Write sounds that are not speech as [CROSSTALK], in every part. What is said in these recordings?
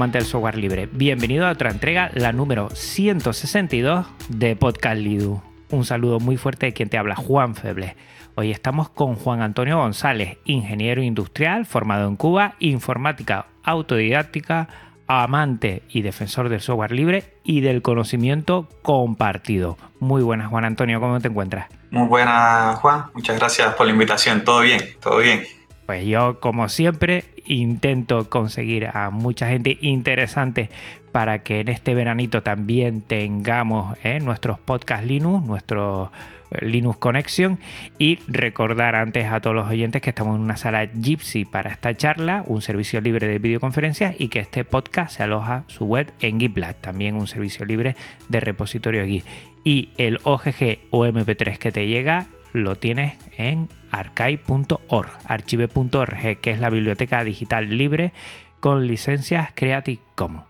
Amantes del software libre. Bienvenido a otra entrega, la número 162 de Podcast Lidu. Un saludo muy fuerte de quien te habla, Juan Feble. Hoy estamos con Juan Antonio González, ingeniero industrial formado en Cuba, informática autodidáctica, amante y defensor del software libre y del conocimiento compartido. Muy buenas, Juan Antonio, ¿cómo te encuentras? Muy buenas, Juan. Muchas gracias por la invitación. Todo bien, todo bien. Pues yo, como siempre, intento conseguir a mucha gente interesante para que en este veranito también tengamos ¿eh? nuestros podcast Linux, nuestro eh, Linux Connection y recordar antes a todos los oyentes que estamos en una sala Gypsy para esta charla, un servicio libre de videoconferencias y que este podcast se aloja su web en GitLab, también un servicio libre de repositorio Git. Y el OGG o MP3 que te llega lo tienes en archive.org, archive.org, que es la biblioteca digital libre con licencias Creative Commons.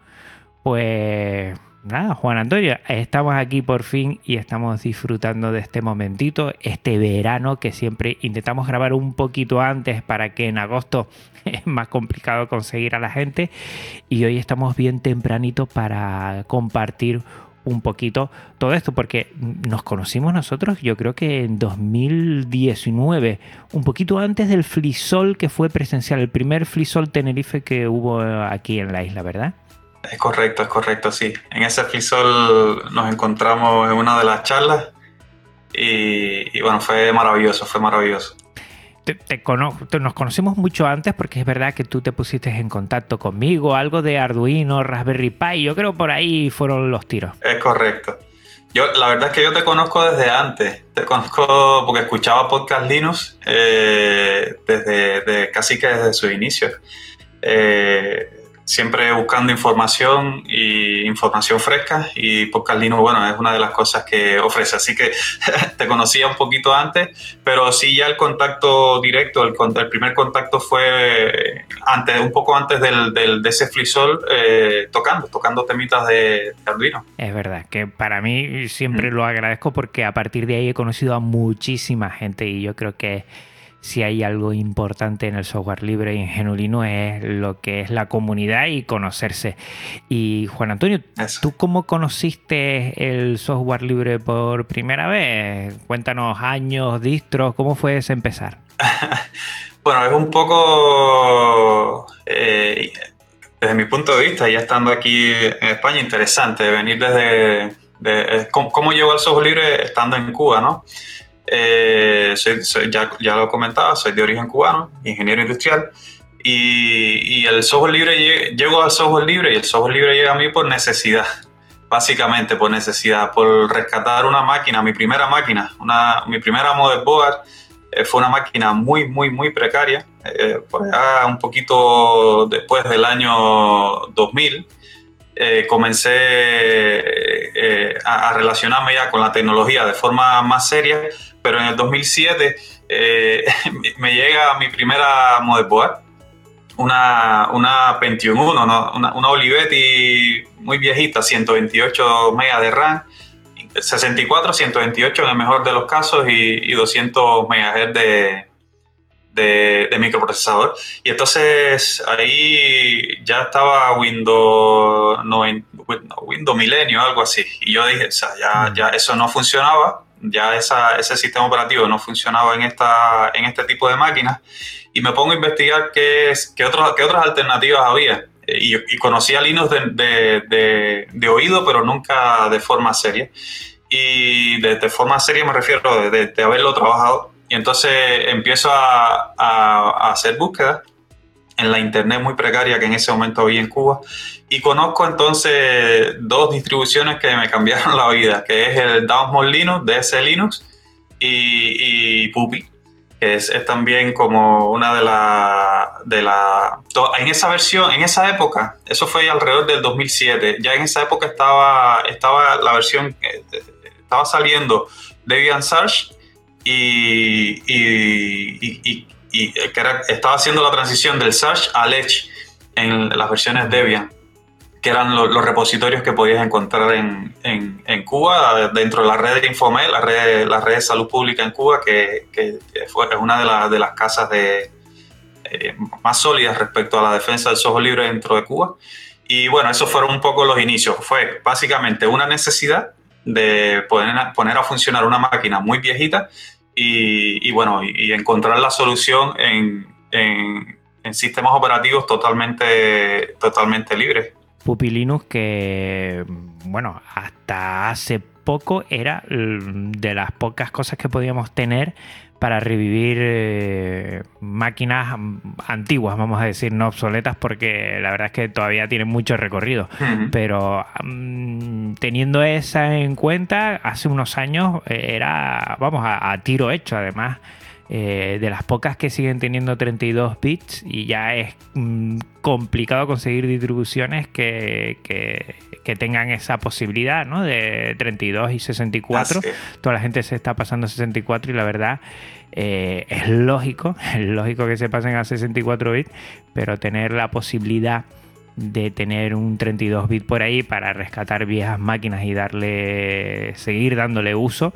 Pues nada, Juan Antonio, estamos aquí por fin y estamos disfrutando de este momentito, este verano que siempre intentamos grabar un poquito antes para que en agosto [LAUGHS] es más complicado conseguir a la gente y hoy estamos bien tempranito para compartir un poquito todo esto, porque nos conocimos nosotros, yo creo que en 2019, un poquito antes del Flisol que fue presencial, el primer Flisol Tenerife que hubo aquí en la isla, ¿verdad? Es correcto, es correcto, sí. En ese Flisol nos encontramos en una de las charlas y, y bueno, fue maravilloso, fue maravilloso. Te, te nos conocemos mucho antes porque es verdad que tú te pusiste en contacto conmigo, algo de Arduino, Raspberry Pi, yo creo por ahí fueron los tiros. Es correcto. Yo, la verdad es que yo te conozco desde antes, te conozco porque escuchaba Podcast Linux eh, desde de, casi que desde sus inicios. Eh, siempre buscando información y información fresca y Podcast Linux, bueno, es una de las cosas que ofrece. Así que [LAUGHS] te conocía un poquito antes, pero sí ya el contacto directo, el, el primer contacto fue antes, un poco antes del, del de ese FreeSol eh, tocando, tocando temitas de, de, Arduino. Es verdad, que para mí siempre mm. lo agradezco porque a partir de ahí he conocido a muchísima gente y yo creo que si hay algo importante en el software libre y en Genulino es lo que es la comunidad y conocerse. Y Juan Antonio, Eso. ¿tú cómo conociste el software libre por primera vez? Cuéntanos años, distros, ¿cómo fue ese empezar? [LAUGHS] bueno, es un poco, eh, desde mi punto de vista, ya estando aquí en España, interesante venir desde, de, ¿cómo, ¿cómo llegó al software libre estando en Cuba, no? Eh, soy, soy, ya, ya, lo comentaba, soy de origen cubano, ingeniero industrial, y, y, el software libre, llego al software libre y el software libre llega a mí por necesidad, básicamente por necesidad, por rescatar una máquina, mi primera máquina, una, mi primera motherboard, eh, fue una máquina muy, muy, muy precaria, eh, por allá un poquito después del año 2000. Eh, comencé eh, a, a, relacionarme ya con la tecnología de forma más seria, pero en el 2007 eh, [LAUGHS] me llega mi primera motherboard, una, una Pentium 1, ¿no? una, una, Olivetti muy viejita, 128 MB de RAM, 64, 128 en el mejor de los casos y, y 200 MHz de, de, de, microprocesador. Y entonces ahí ya estaba Windows, 90, Windows Milenio, algo así. Y yo dije, o sea, ya, ya eso no funcionaba ya esa, ese sistema operativo no funcionaba en, esta, en este tipo de máquinas y me pongo a investigar qué, qué, otros, qué otras alternativas había. Y, y conocía Linux de, de, de, de, oído, pero nunca de forma seria. Y de, forma seria me refiero de, haberlo trabajado. Y entonces empiezo a, a, a hacer búsquedas en la internet muy precaria que en ese momento había en Cuba. Y conozco entonces dos distribuciones que me cambiaron [LAUGHS] la vida, que es el Downmore Linux, DS Linux y, y Puppy, que es, también como una de las... De la, en esa versión, en esa época, eso fue alrededor del 2007, ya en esa época estaba, estaba la versión, eh, estaba saliendo Debian Search y, y, que estaba haciendo la transición del Search al Edge en las versiones Debian, que eran los repositorios que podías encontrar en, en, Cuba, dentro de la red de Infomel, la red, la red de salud pública en Cuba, que, que fue, es una de, las de las casas de, eh, más sólidas respecto a la defensa del software libre dentro de Cuba. Y bueno, esos fueron un poco los inicios. Fue básicamente una necesidad de poner a, poner a funcionar una máquina muy viejita y, bueno, y, encontrar la solución en, en, sistemas operativos totalmente, totalmente libres. Puppy Linux que, bueno, hasta hace poco era de las pocas cosas que podíamos tener para revivir eh, máquinas antiguas, vamos a decir, no obsoletas, porque la verdad es que todavía tienen mucho recorrido. Pero mm, teniendo esa en cuenta, hace unos años eh, era, vamos, a, tiro hecho, además. Eh, de las pocas que siguen teniendo 32 bits y ya es mm, complicado conseguir distribuciones que, que, tengan esa posibilidad ¿no? de 32 y 64. Toda la gente se está pasando a 64 y la verdad eh, es lógico, [LAUGHS] es lógico que se pasen a 64 bits, pero tener la posibilidad de tener un 32 bit por ahí para rescatar viejas máquinas y darle seguir dándole uso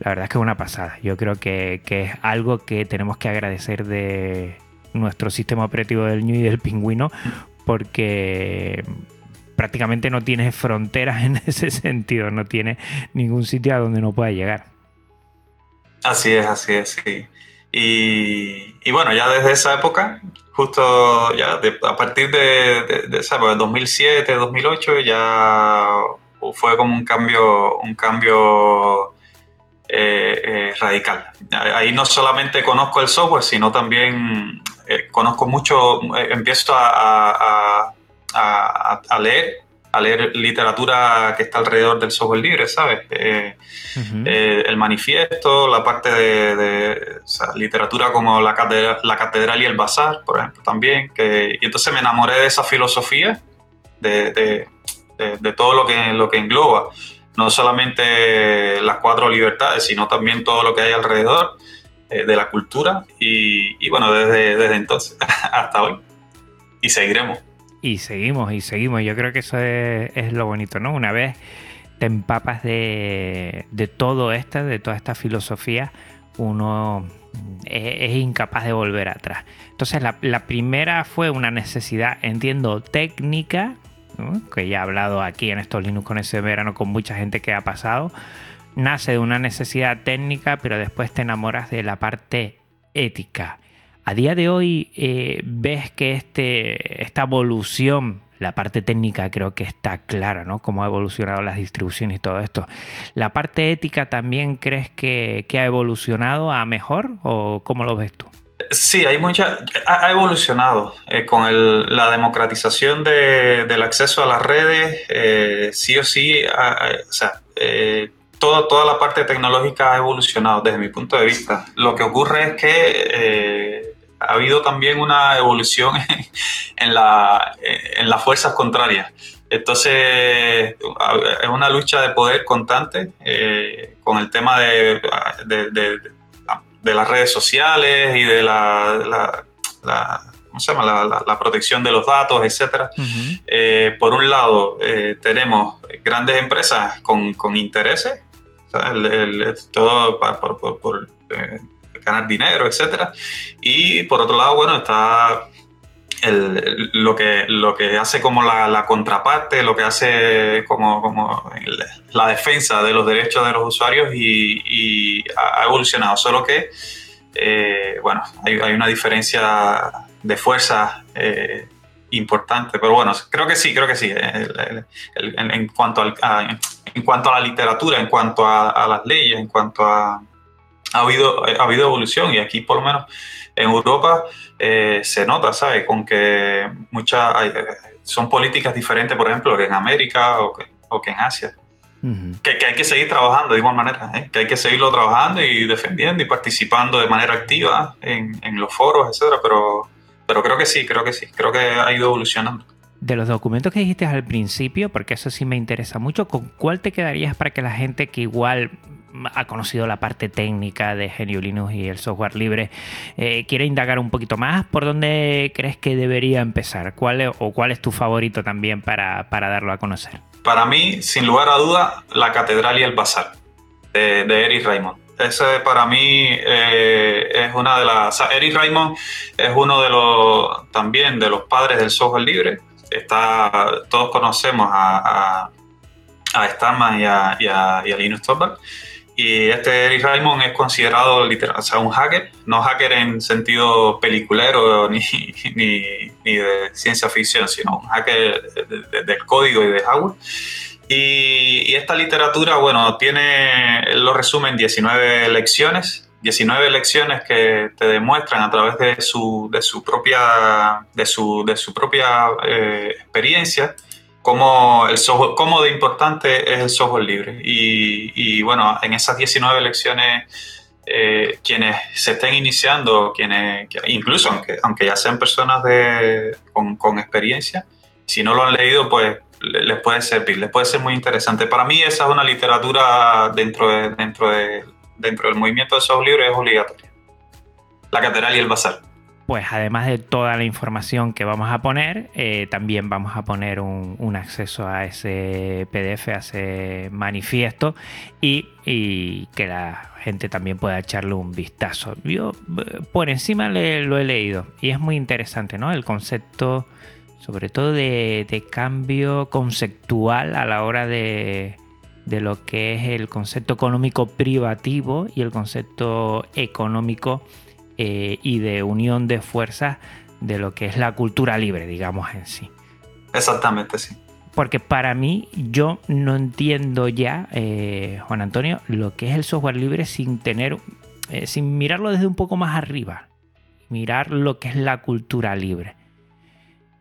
la verdad es que es una pasada. Yo creo que, es algo que tenemos que agradecer de nuestro sistema operativo del Ñu y del Pingüino, porque prácticamente no tiene fronteras en [LAUGHS] ese sentido, no tiene ningún sitio a donde no pueda llegar. Así es, así es, sí. Y, bueno, ya desde esa época, justo ya a partir de, de, esa época, 2007, 2008, ya fue como un cambio, un cambio eh, eh, radical. Ahí no solamente conozco el software, sino también eh, conozco mucho, empiezo a, leer, a leer literatura que está alrededor del software libre, ¿sabes? el manifiesto, la parte de, literatura como la catedral, la catedral y el bazar, por ejemplo, también. Que, y entonces me enamoré de esa filosofía, de, todo lo que, lo que engloba no solamente las cuatro libertades, sino también todo lo que hay alrededor eh, de la cultura y, bueno, desde, desde entonces [LAUGHS] hasta hoy. Y seguiremos. Y seguimos, y seguimos. Yo creo que eso es, lo bonito, ¿no? Una vez te empapas de, todo esto, de toda esta filosofía, uno es, incapaz de volver atrás. Entonces, la, la primera fue una necesidad, entiendo, técnica, que ya he hablado aquí en estos Linux con ese verano con mucha gente que ha pasado, nace de una necesidad técnica, pero después te enamoras de la parte ética. A día de hoy eh, ves que este, esta evolución, la parte técnica creo que está clara, ¿no? Cómo ha evolucionado las distribuciones y todo esto. ¿La parte ética también crees que, que ha evolucionado a mejor o cómo lo ves tú? Sí, hay mucha, ha, evolucionado eh, con la democratización del acceso a las redes, eh, sí o sí, o sea, eh, toda la parte tecnológica ha evolucionado desde mi punto de vista. Lo que ocurre es que ha habido también una evolución [LAUGHS] en, la, en las fuerzas contrarias. Entonces, es una lucha de poder constante con el tema de de las redes sociales y de la, ¿cómo se llama? La, protección de los datos, etcétera. Eh, por un lado, eh, tenemos grandes empresas con, intereses, todo por, eh, ganar dinero, etcétera. Y por otro lado, bueno, está lo, que, lo que hace como la, contraparte, lo que hace como, como la defensa de los derechos de los usuarios y, ha evolucionado. Solo que, eh, bueno, hay, una diferencia de fuerza eh, importante, pero bueno, creo que sí, creo que sí. en, cuanto al, a, en cuanto a la literatura, en cuanto a, las leyes, en cuanto a, ha habido, ha habido evolución y aquí por lo menos en Europa eh, se nota, ¿sabes? Con que muchas son políticas diferentes, por ejemplo, que en América o que, o que en Asia. que, que, hay que seguir trabajando de igual manera, ¿eh? que hay que seguirlo trabajando y defendiendo y participando de manera activa en, en los foros, etcétera, pero, pero creo que sí, creo que sí, creo que ha ido evolucionando. De los documentos que dijiste al principio, porque eso sí me interesa mucho, ¿con cuál te quedarías para que la gente que igual ha conocido la parte técnica de GNU Linux y el software libre, eh, quiere indagar un poquito más, ¿por dónde crees que debería empezar? ¿Cuál es, ¿O cuál es tu favorito también para, para, darlo a conocer? Para mí, sin lugar a duda, La Catedral y el Bazar, de, de Eric Raymond. Ese para mí eh, es una de las... Eric Raymond es uno de los también de los padres del software libre. Está, todos conocemos a, a, a y a, a, y a Linus Torvald. Y este Eric Raymond es considerado literal, o sea, un hacker, no hacker en sentido peliculero [LAUGHS] ni, ni, ni de ciencia ficción, sino un hacker del código y de hardware. Y, y, esta literatura, bueno, tiene, lo resume en 19 lecciones, 19 lecciones que te demuestran a través de su, de su propia, de su, de su propia eh, experiencia cómo, el software, cómo de importante es el software libre. Y, y bueno, en esas 19 lecciones, eh, quienes se estén iniciando, quienes, incluso aunque, aunque ya sean personas de, con, con experiencia, si no lo han leído, pues les puede servir, les puede ser muy interesante. Para mí esa es una literatura dentro, de, dentro, de, dentro del movimiento del software libre, es obligatoria. La catedral y el bazar pues además de toda la información que vamos a poner, eh, también vamos a poner un, acceso a ese PDF, a ese manifiesto y, que la gente también pueda echarle un vistazo. Yo por encima lo he leído y es muy interesante, ¿no? El concepto, sobre todo de, cambio conceptual a la hora de, de lo que es el concepto económico privativo y el concepto económico eh, y de unión de fuerzas de lo que es la cultura libre, digamos en sí. Exactamente, sí. Porque para mí yo no entiendo ya, eh, Juan Antonio, lo que es el software libre sin tener, eh, sin mirarlo desde un poco más arriba, mirar lo que es la cultura libre.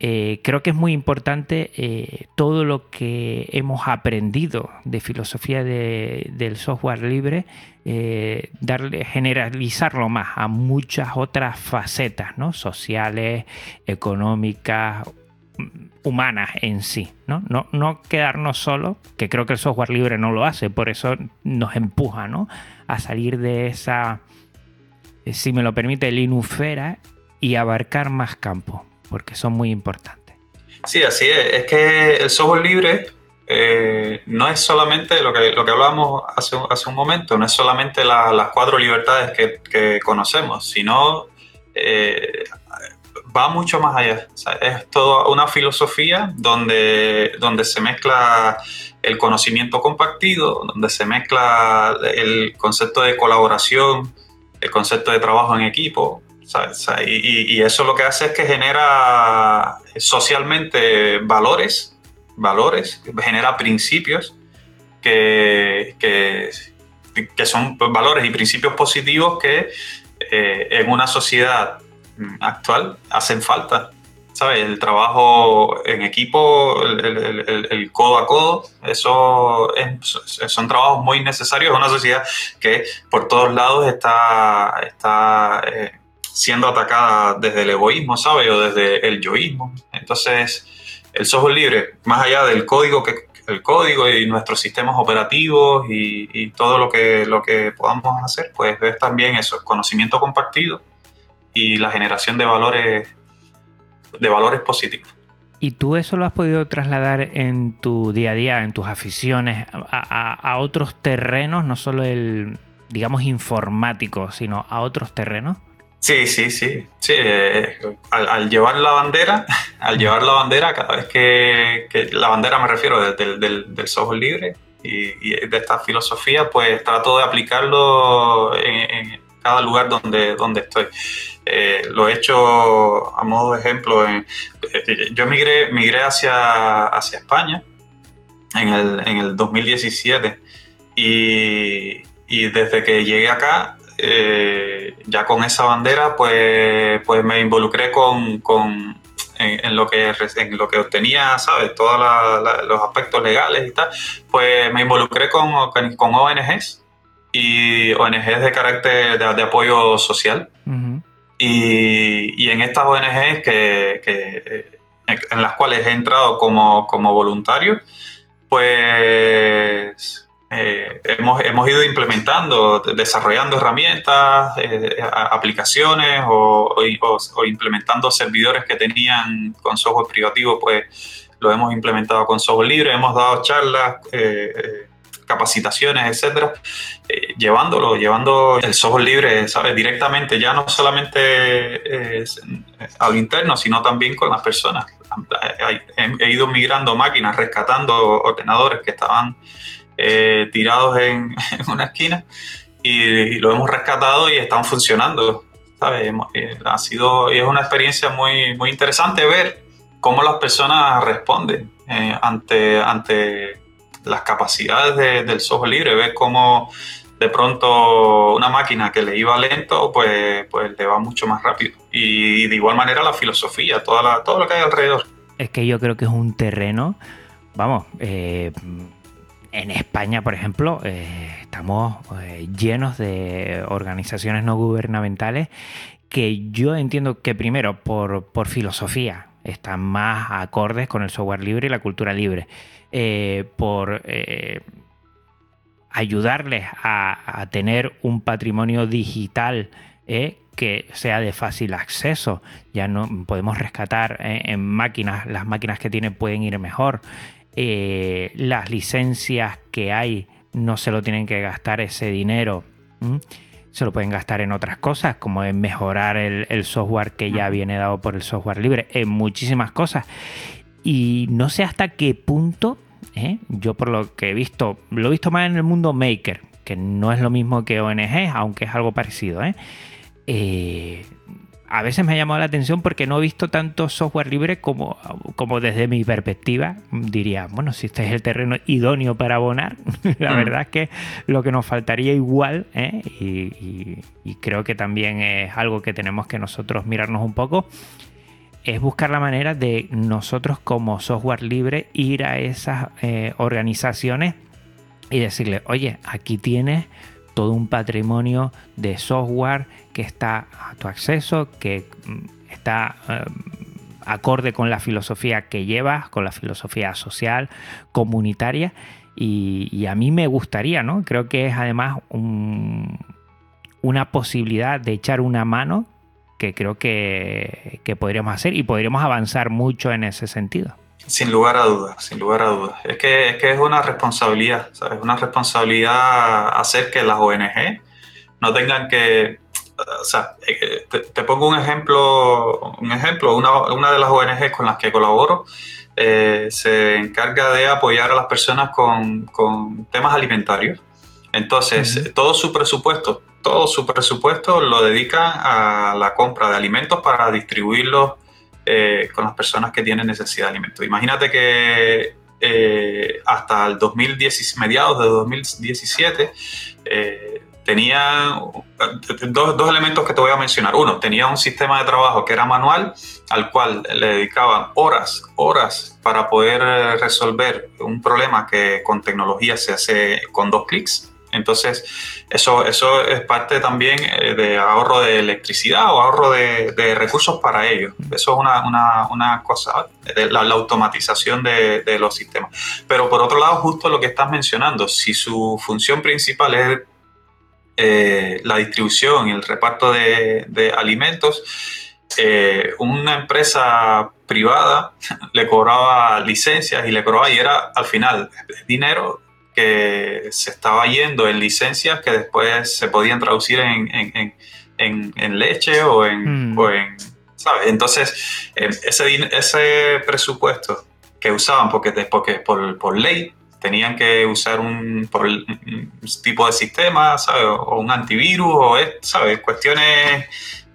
Eh, creo que es muy importante eh, todo lo que hemos aprendido de filosofía de, del software libre, eh, darle, generalizarlo más a muchas otras facetas, ¿no? sociales, económicas, humanas en sí, ¿no? No, no quedarnos solo, que creo que el software libre no lo hace, por eso nos empuja ¿no? a salir de esa, si me lo permite, linufera y abarcar más campos porque son muy importantes. Sí, así es. Es que el software libre eh, no es solamente lo que, lo que hablábamos hace, hace un momento, no es solamente la, las cuatro libertades que, conocemos, sino eh, va mucho más allá. Es toda una filosofía donde, donde se mezcla el conocimiento compartido, donde se mezcla el concepto de colaboración, el concepto de trabajo en equipo, y, y, eso lo que hace es que genera socialmente valores, valores, genera principios que, que, que son valores y principios positivos que eh, en una sociedad actual hacen falta. ¿Sabes? El trabajo en equipo, el, el, el, codo a codo, eso es, son trabajos muy necesarios en una sociedad que por todos lados está, está eh, siendo atacada desde el egoísmo, ¿sabes? O desde el yoísmo. Entonces, el software libre, más allá del código que el código y nuestros sistemas operativos y, todo lo que, lo que podamos hacer, pues es también eso, conocimiento compartido y la generación de valores, de valores positivos. ¿Y tú eso lo has podido trasladar en tu día a día, en tus aficiones, a, a otros terrenos, no solo el, digamos, informático, sino a otros terrenos? Sí, sí, sí. sí eh, al, llevar la bandera, [LAUGHS] al llevar la bandera, cada vez que, la bandera me refiero del, del, del software libre y, de esta filosofía, pues trato de aplicarlo en, en cada lugar donde, donde estoy. Eh, lo he hecho a modo de ejemplo. En, eh, yo migré, migré hacia, hacia España en el, en el 2017 y, y desde que llegué acá ya con esa bandera, pues, pues me involucré con, con en, lo que, en lo que obtenía, ¿sabes? Todos los aspectos legales y tal, pues me involucré con, con ONGs y ONGs de carácter de, apoyo social. y, y, en estas ONGs que, que, en las cuales he entrado como, como voluntario, pues eh, hemos, hemos, ido implementando, desarrollando herramientas, eh, aplicaciones o, implementando servidores que tenían con software privativo, pues lo hemos implementado con software libre, hemos dado charlas, eh, capacitaciones, etcétera, llevándolo, llevando el software libre, ¿sabes? Directamente, ya no solamente a lo interno, sino también con las personas. He ido migrando máquinas, rescatando ordenadores que estaban eh, tirados en, [LAUGHS] una esquina y, lo hemos rescatado y están funcionando. ¿sabes? Eh, ha sido, es una experiencia muy, muy interesante ver cómo las personas responden eh, ante, ante las capacidades del software libre, ver cómo de pronto una máquina que le iba lento, pues, pues le va mucho más rápido. Y de igual manera la filosofía, toda la, todo lo que hay alrededor. Es que yo creo que es un terreno, vamos, eh, en España, por ejemplo, eh, estamos eh, llenos de organizaciones no gubernamentales que yo entiendo que primero por, filosofía están más acordes con el software libre y la cultura libre, eh, por ayudarles a, tener un patrimonio digital que sea de fácil acceso. Ya no podemos rescatar en máquinas, las máquinas que tienen pueden ir mejor. Eh, las licencias que hay no se lo tienen que gastar ese dinero. Se lo pueden gastar en otras cosas, como en mejorar el, software que ya viene dado por el software libre, en muchísimas cosas. Y no sé hasta qué punto, ¿eh? yo por lo que he visto, lo he visto más en el mundo maker, que no es lo mismo que ONG, aunque es algo parecido. ¿eh? eh a veces me ha llamado la atención porque no he visto tanto software libre como, como desde mi perspectiva diría, bueno, si este es el terreno idóneo para abonar, [LAUGHS] la mm. verdad es que lo que nos faltaría igual, ¿eh? y, creo que también es algo que tenemos que nosotros mirarnos un poco, es buscar la manera de nosotros como software libre ir a esas eh, organizaciones y decirle, oye, aquí tienes todo un patrimonio de software que está a tu acceso, que mm, está eh, acorde con la filosofía que llevas, con la filosofía social, comunitaria. Y, a mí me gustaría, ¿no? Creo que es además una posibilidad de echar una mano que creo que, que podríamos hacer y podríamos avanzar mucho en ese sentido. Sin lugar a dudas, sin lugar a dudas. Es que es, que es una responsabilidad, ¿sabes? Una responsabilidad hacer que las ONG no tengan que... O sea, eh, te, pongo un ejemplo, un ejemplo, una, de las ONG con las que colaboro eh, se encarga de apoyar a las personas con, temas alimentarios. Entonces, todo su presupuesto, todo su presupuesto lo dedica a la compra de alimentos para distribuirlos eh, con las personas que tienen necesidad de alimentos. Imagínate que eh, hasta el 2010, mediados de 2017, eh, tenía dos, dos, elementos que te voy a mencionar. Uno, tenía un sistema de trabajo que era manual, al cual le dedicaban horas, horas para poder resolver un problema que con tecnología se hace con dos clics. Entonces, eso, eso es parte también eh, de ahorro de electricidad o ahorro de, recursos para ellos. Eso es una, cosa, la, automatización de, los sistemas. Pero por otro lado, justo lo que estás mencionando, si su función principal es eh, la distribución y el reparto de, alimentos, eh, una empresa privada [LAUGHS] le cobraba licencias y le cobraba y era al final dinero que se estaba yendo en licencias que después se podían traducir en, leche o en, mm. ¿sabes? Entonces, eh, ese, ese presupuesto que usaban, porque, porque por, por ley tenían que usar un, tipo de sistema, ¿sabes? O un antivirus, o, ¿sabes? Cuestiones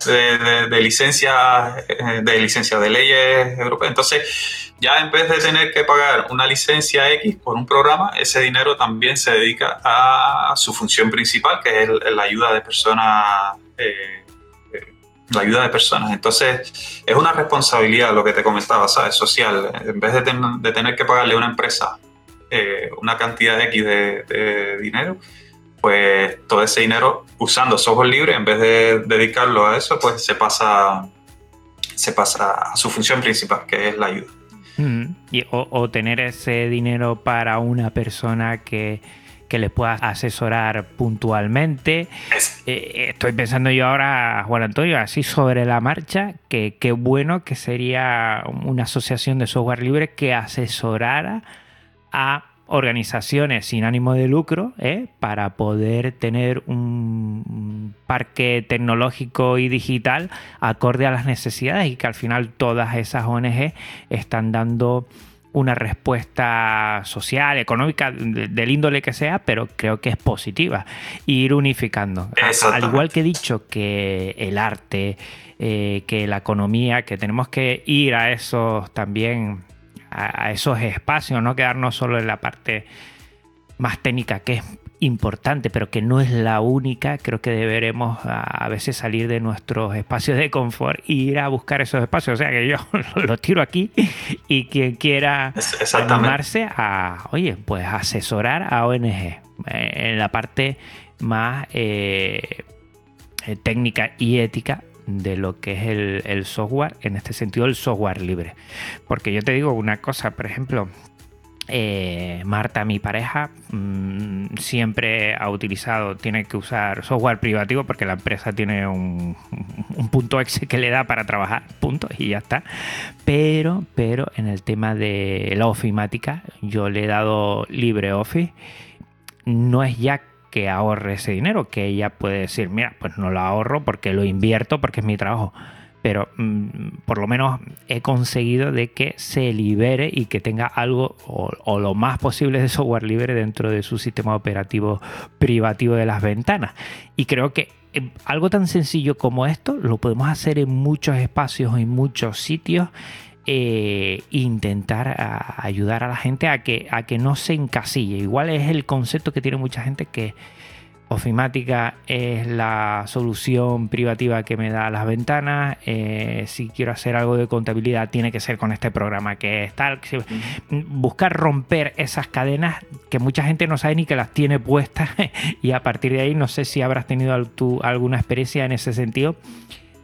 de, licencia, eh, de licencia de leyes europeas. Entonces, ya en vez de tener que pagar una licencia X por un programa, ese dinero también se dedica a su función principal, que es la ayuda de personas. Eh, eh, la ayuda de personas. Entonces, es una responsabilidad lo que te comentaba, ¿sabes? Social. En vez de tener que pagarle a una empresa una cantidad X de, de dinero, pues todo ese dinero usando software libre, en vez de dedicarlo a eso, pues se pasa, se pasa a su función principal, que es la ayuda. Mm, y, o, tener ese dinero para una persona que, que les pueda asesorar puntualmente. Eh, estoy pensando yo ahora, Juan Antonio, así sobre la marcha, que qué bueno que sería una asociación de software libre que asesorara a organizaciones sin ánimo de lucro ¿eh? para poder tener un parque tecnológico y digital acorde a las necesidades y que al final todas esas ONG están dando una respuesta social, económica, del índole que sea, pero creo que es positiva. ir unificando. Al igual que he dicho que el arte, eh, que la economía, que tenemos que ir a esos también a, esos espacios, no quedarnos solo en la parte más técnica, que es importante, pero que no es la única. Creo que deberemos a, veces salir de nuestros espacios de confort e ir a buscar esos espacios. O sea que yo [LAUGHS] lo tiro aquí y quien quiera animarse a, oye, pues asesorar a ONG eh, en la parte más eh, técnica y ética de lo que es el, software, en este sentido el software libre. Porque yo te digo una cosa, por ejemplo, eh, Marta, mi pareja, mm, siempre ha utilizado, tiene que usar software privativo porque la empresa tiene un, punto exe que le da para trabajar, punto, y ya está. Pero, pero en el tema de la ofimática, yo le he dado LibreOffice. No es ya que ahorre ese dinero, que ella puede decir, mira, pues no lo ahorro porque lo invierto, porque es mi trabajo. Pero mm, por lo menos he conseguido de que se libere y que tenga algo o, lo más posible de software libre dentro de su sistema operativo privativo de las ventanas. Y creo que eh, algo tan sencillo como esto lo podemos hacer en muchos espacios, en muchos sitios eh, intentar ayudar a la gente a que, a que no se encasille. Igual es el concepto que tiene mucha gente que Ofimática es la solución privativa que me da las ventanas. Eh, si quiero hacer algo de contabilidad, tiene que ser con este programa que es tal. Buscar romper esas cadenas que mucha gente no sabe ni que las tiene puestas. [LAUGHS] y a partir de ahí, no sé si habrás tenido alguna experiencia en ese sentido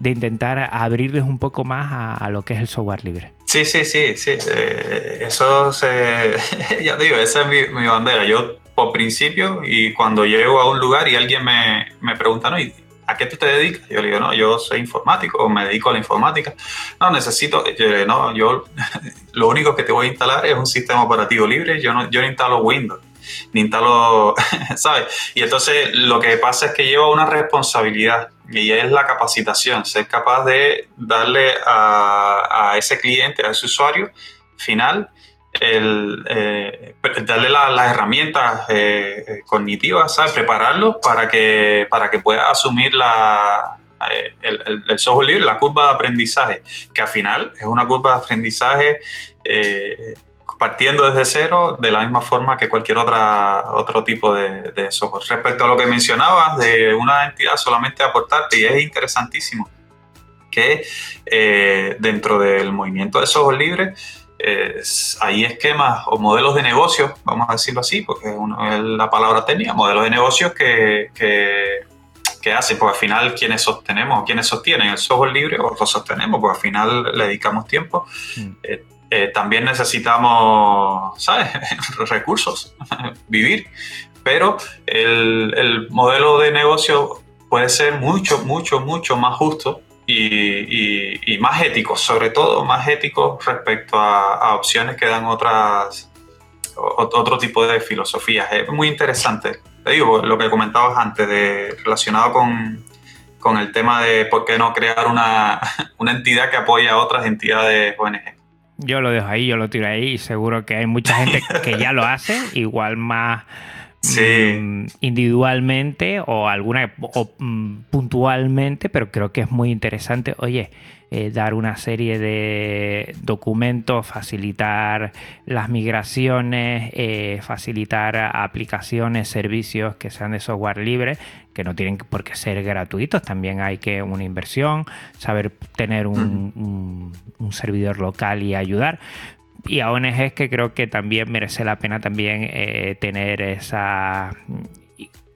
de intentar abrirles un poco más a, lo que es el software libre. Sí, sí, sí, sí. Eh, eso se. [LAUGHS] ya digo, esa es mi, bandera. Yo, por principio, y cuando llego a un lugar y alguien me, me pregunta, ¿no? ¿A qué tú te dedicas? Yo le digo, no, yo soy informático o me dedico a la informática. No, necesito, yo, no, yo [LAUGHS] lo único que te voy a instalar es un sistema operativo libre. Yo no, yo no instalo Windows ni instalo, [LAUGHS] ¿sabes? Y entonces lo que pasa es que lleva una responsabilidad y es la capacitación, ser capaz de darle a, ese cliente, a ese usuario final, el, eh, darle las herramientas eh, cognitivas, ¿sabes? prepararlo para que, para que pueda asumir la, eh, el, software libre, la curva de aprendizaje, que al final es una curva de aprendizaje partiendo desde cero de la misma forma que cualquier otra, otro tipo de, software. Respecto a lo que mencionabas de una entidad solamente aportarte, y es interesantísimo que eh, dentro del movimiento de software libre hay esquemas o modelos de negocio, vamos a decirlo así, porque es la palabra técnica, modelos de negocios que, que, hacen, porque al final quienes sostenemos, quienes sostienen el software libre o lo sostenemos, porque al final le dedicamos tiempo. Mm. Eh, eh, también necesitamos, ¿sabes? [LAUGHS] Recursos, [LAUGHS] vivir. Pero el, modelo de negocio puede ser mucho, mucho, mucho más justo y, más ético, sobre todo más ético respecto a, opciones que dan otras, otro tipo de filosofías. Es muy interesante. Te digo, lo que comentabas antes, de, relacionado con, el tema de por qué no crear una, [LAUGHS] una entidad que apoya a otras entidades ONG. Yo lo dejo ahí, yo lo tiro ahí y seguro que hay mucha gente que ya lo hace, igual más mm, individualmente o alguna o, mm, puntualmente, pero creo que es muy interesante. Oye, eh, dar una serie de documentos, facilitar las migraciones, eh, facilitar aplicaciones, servicios que sean de software libre, que no tienen por qué ser gratuitos, también hay que una inversión, saber tener un, servidor local y ayudar y a ONGs que creo que también merece la pena también eh, tener esas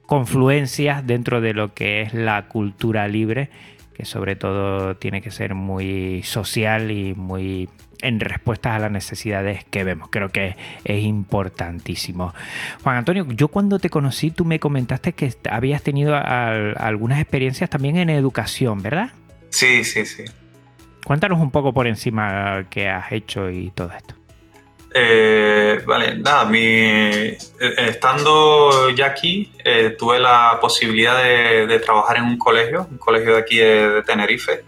confluencias dentro de lo que es la cultura libre que sobre todo tiene que ser muy social y muy en respuestas a las necesidades que vemos. Creo que es importantísimo. Juan Antonio, yo cuando te conocí, tú me comentaste que habías tenido algunas experiencias también en educación, ¿verdad? Sí, sí, sí. Cuéntanos un poco por encima qué has hecho y todo esto. Eh, vale, nada, mi, eh, estando ya aquí, eh, tuve la posibilidad de, trabajar en un colegio, un colegio de aquí de, Tenerife.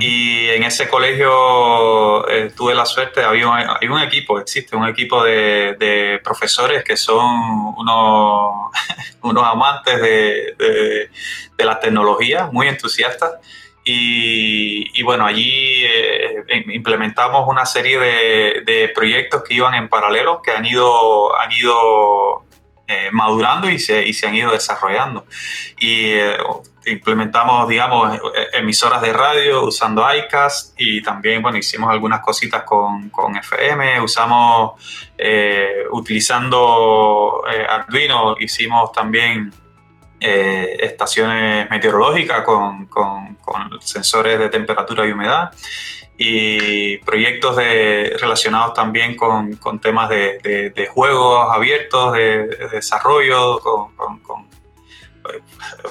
Y en ese colegio tuve la suerte, había un, hay un equipo, existe un equipo de, profesores que son unos, [LAUGHS] unos amantes de, de la tecnología, muy entusiastas. Y, bueno, allí eh, implementamos una serie de, proyectos que iban en paralelo, que han ido, han ido eh, madurando y se, y se, han ido desarrollando. Y eh, implementamos, digamos, emisoras de radio usando iCast y también, bueno, hicimos algunas cositas con, con FM, usamos, utilizando Arduino, hicimos también eh, estaciones meteorológicas con, sensores de temperatura y humedad y proyectos de, relacionados también con, temas de, juegos abiertos, de, desarrollo,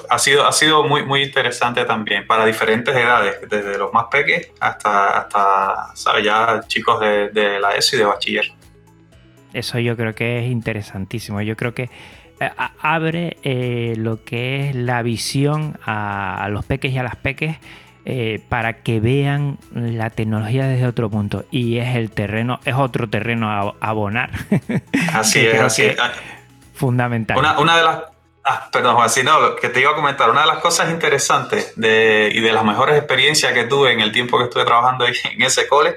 ha sido, ha sido muy, muy interesante también para diferentes edades, desde los más pequeños hasta, hasta ya chicos de, la ESO y de bachiller. Eso yo creo que es interesantísimo. Yo creo que abre eh, lo que es la visión a, los peques y a las peques eh, para que vean la tecnología desde otro punto. Y es el terreno, es otro terreno a, abonar. Así [LAUGHS] es, así Fundamental. Una, de las. Ah, perdón, Juan, no, lo que te iba a comentar, una de las cosas interesantes de, y de las mejores experiencias que tuve en el tiempo que estuve trabajando [LAUGHS] en ese cole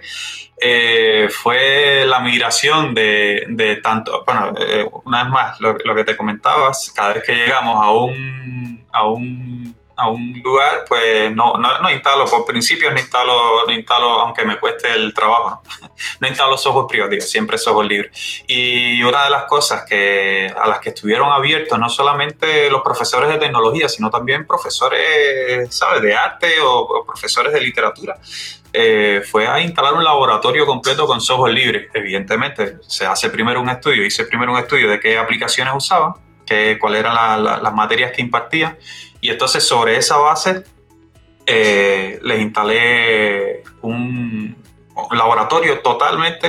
eh, fue la migración de, tanto, bueno, eh, una vez más, lo, que te comentabas, cada vez que llegamos a un, a un, a un lugar, pues no, no, no, instalo, por principio no instalo, no instalo, aunque me cueste el trabajo, no, [LAUGHS] instalo software privado, siempre software libre. Y una de las cosas que, a las que estuvieron abiertos, no solamente los profesores de tecnología, sino también profesores, ¿sabes?, de arte o profesores de literatura, eh, fue a instalar un laboratorio completo con software libre. Evidentemente, se hace primero un estudio, hice primero un estudio de qué aplicaciones usaba, cuáles eran las materias que impartía, y entonces sobre esa base eh, les instalé un, laboratorio totalmente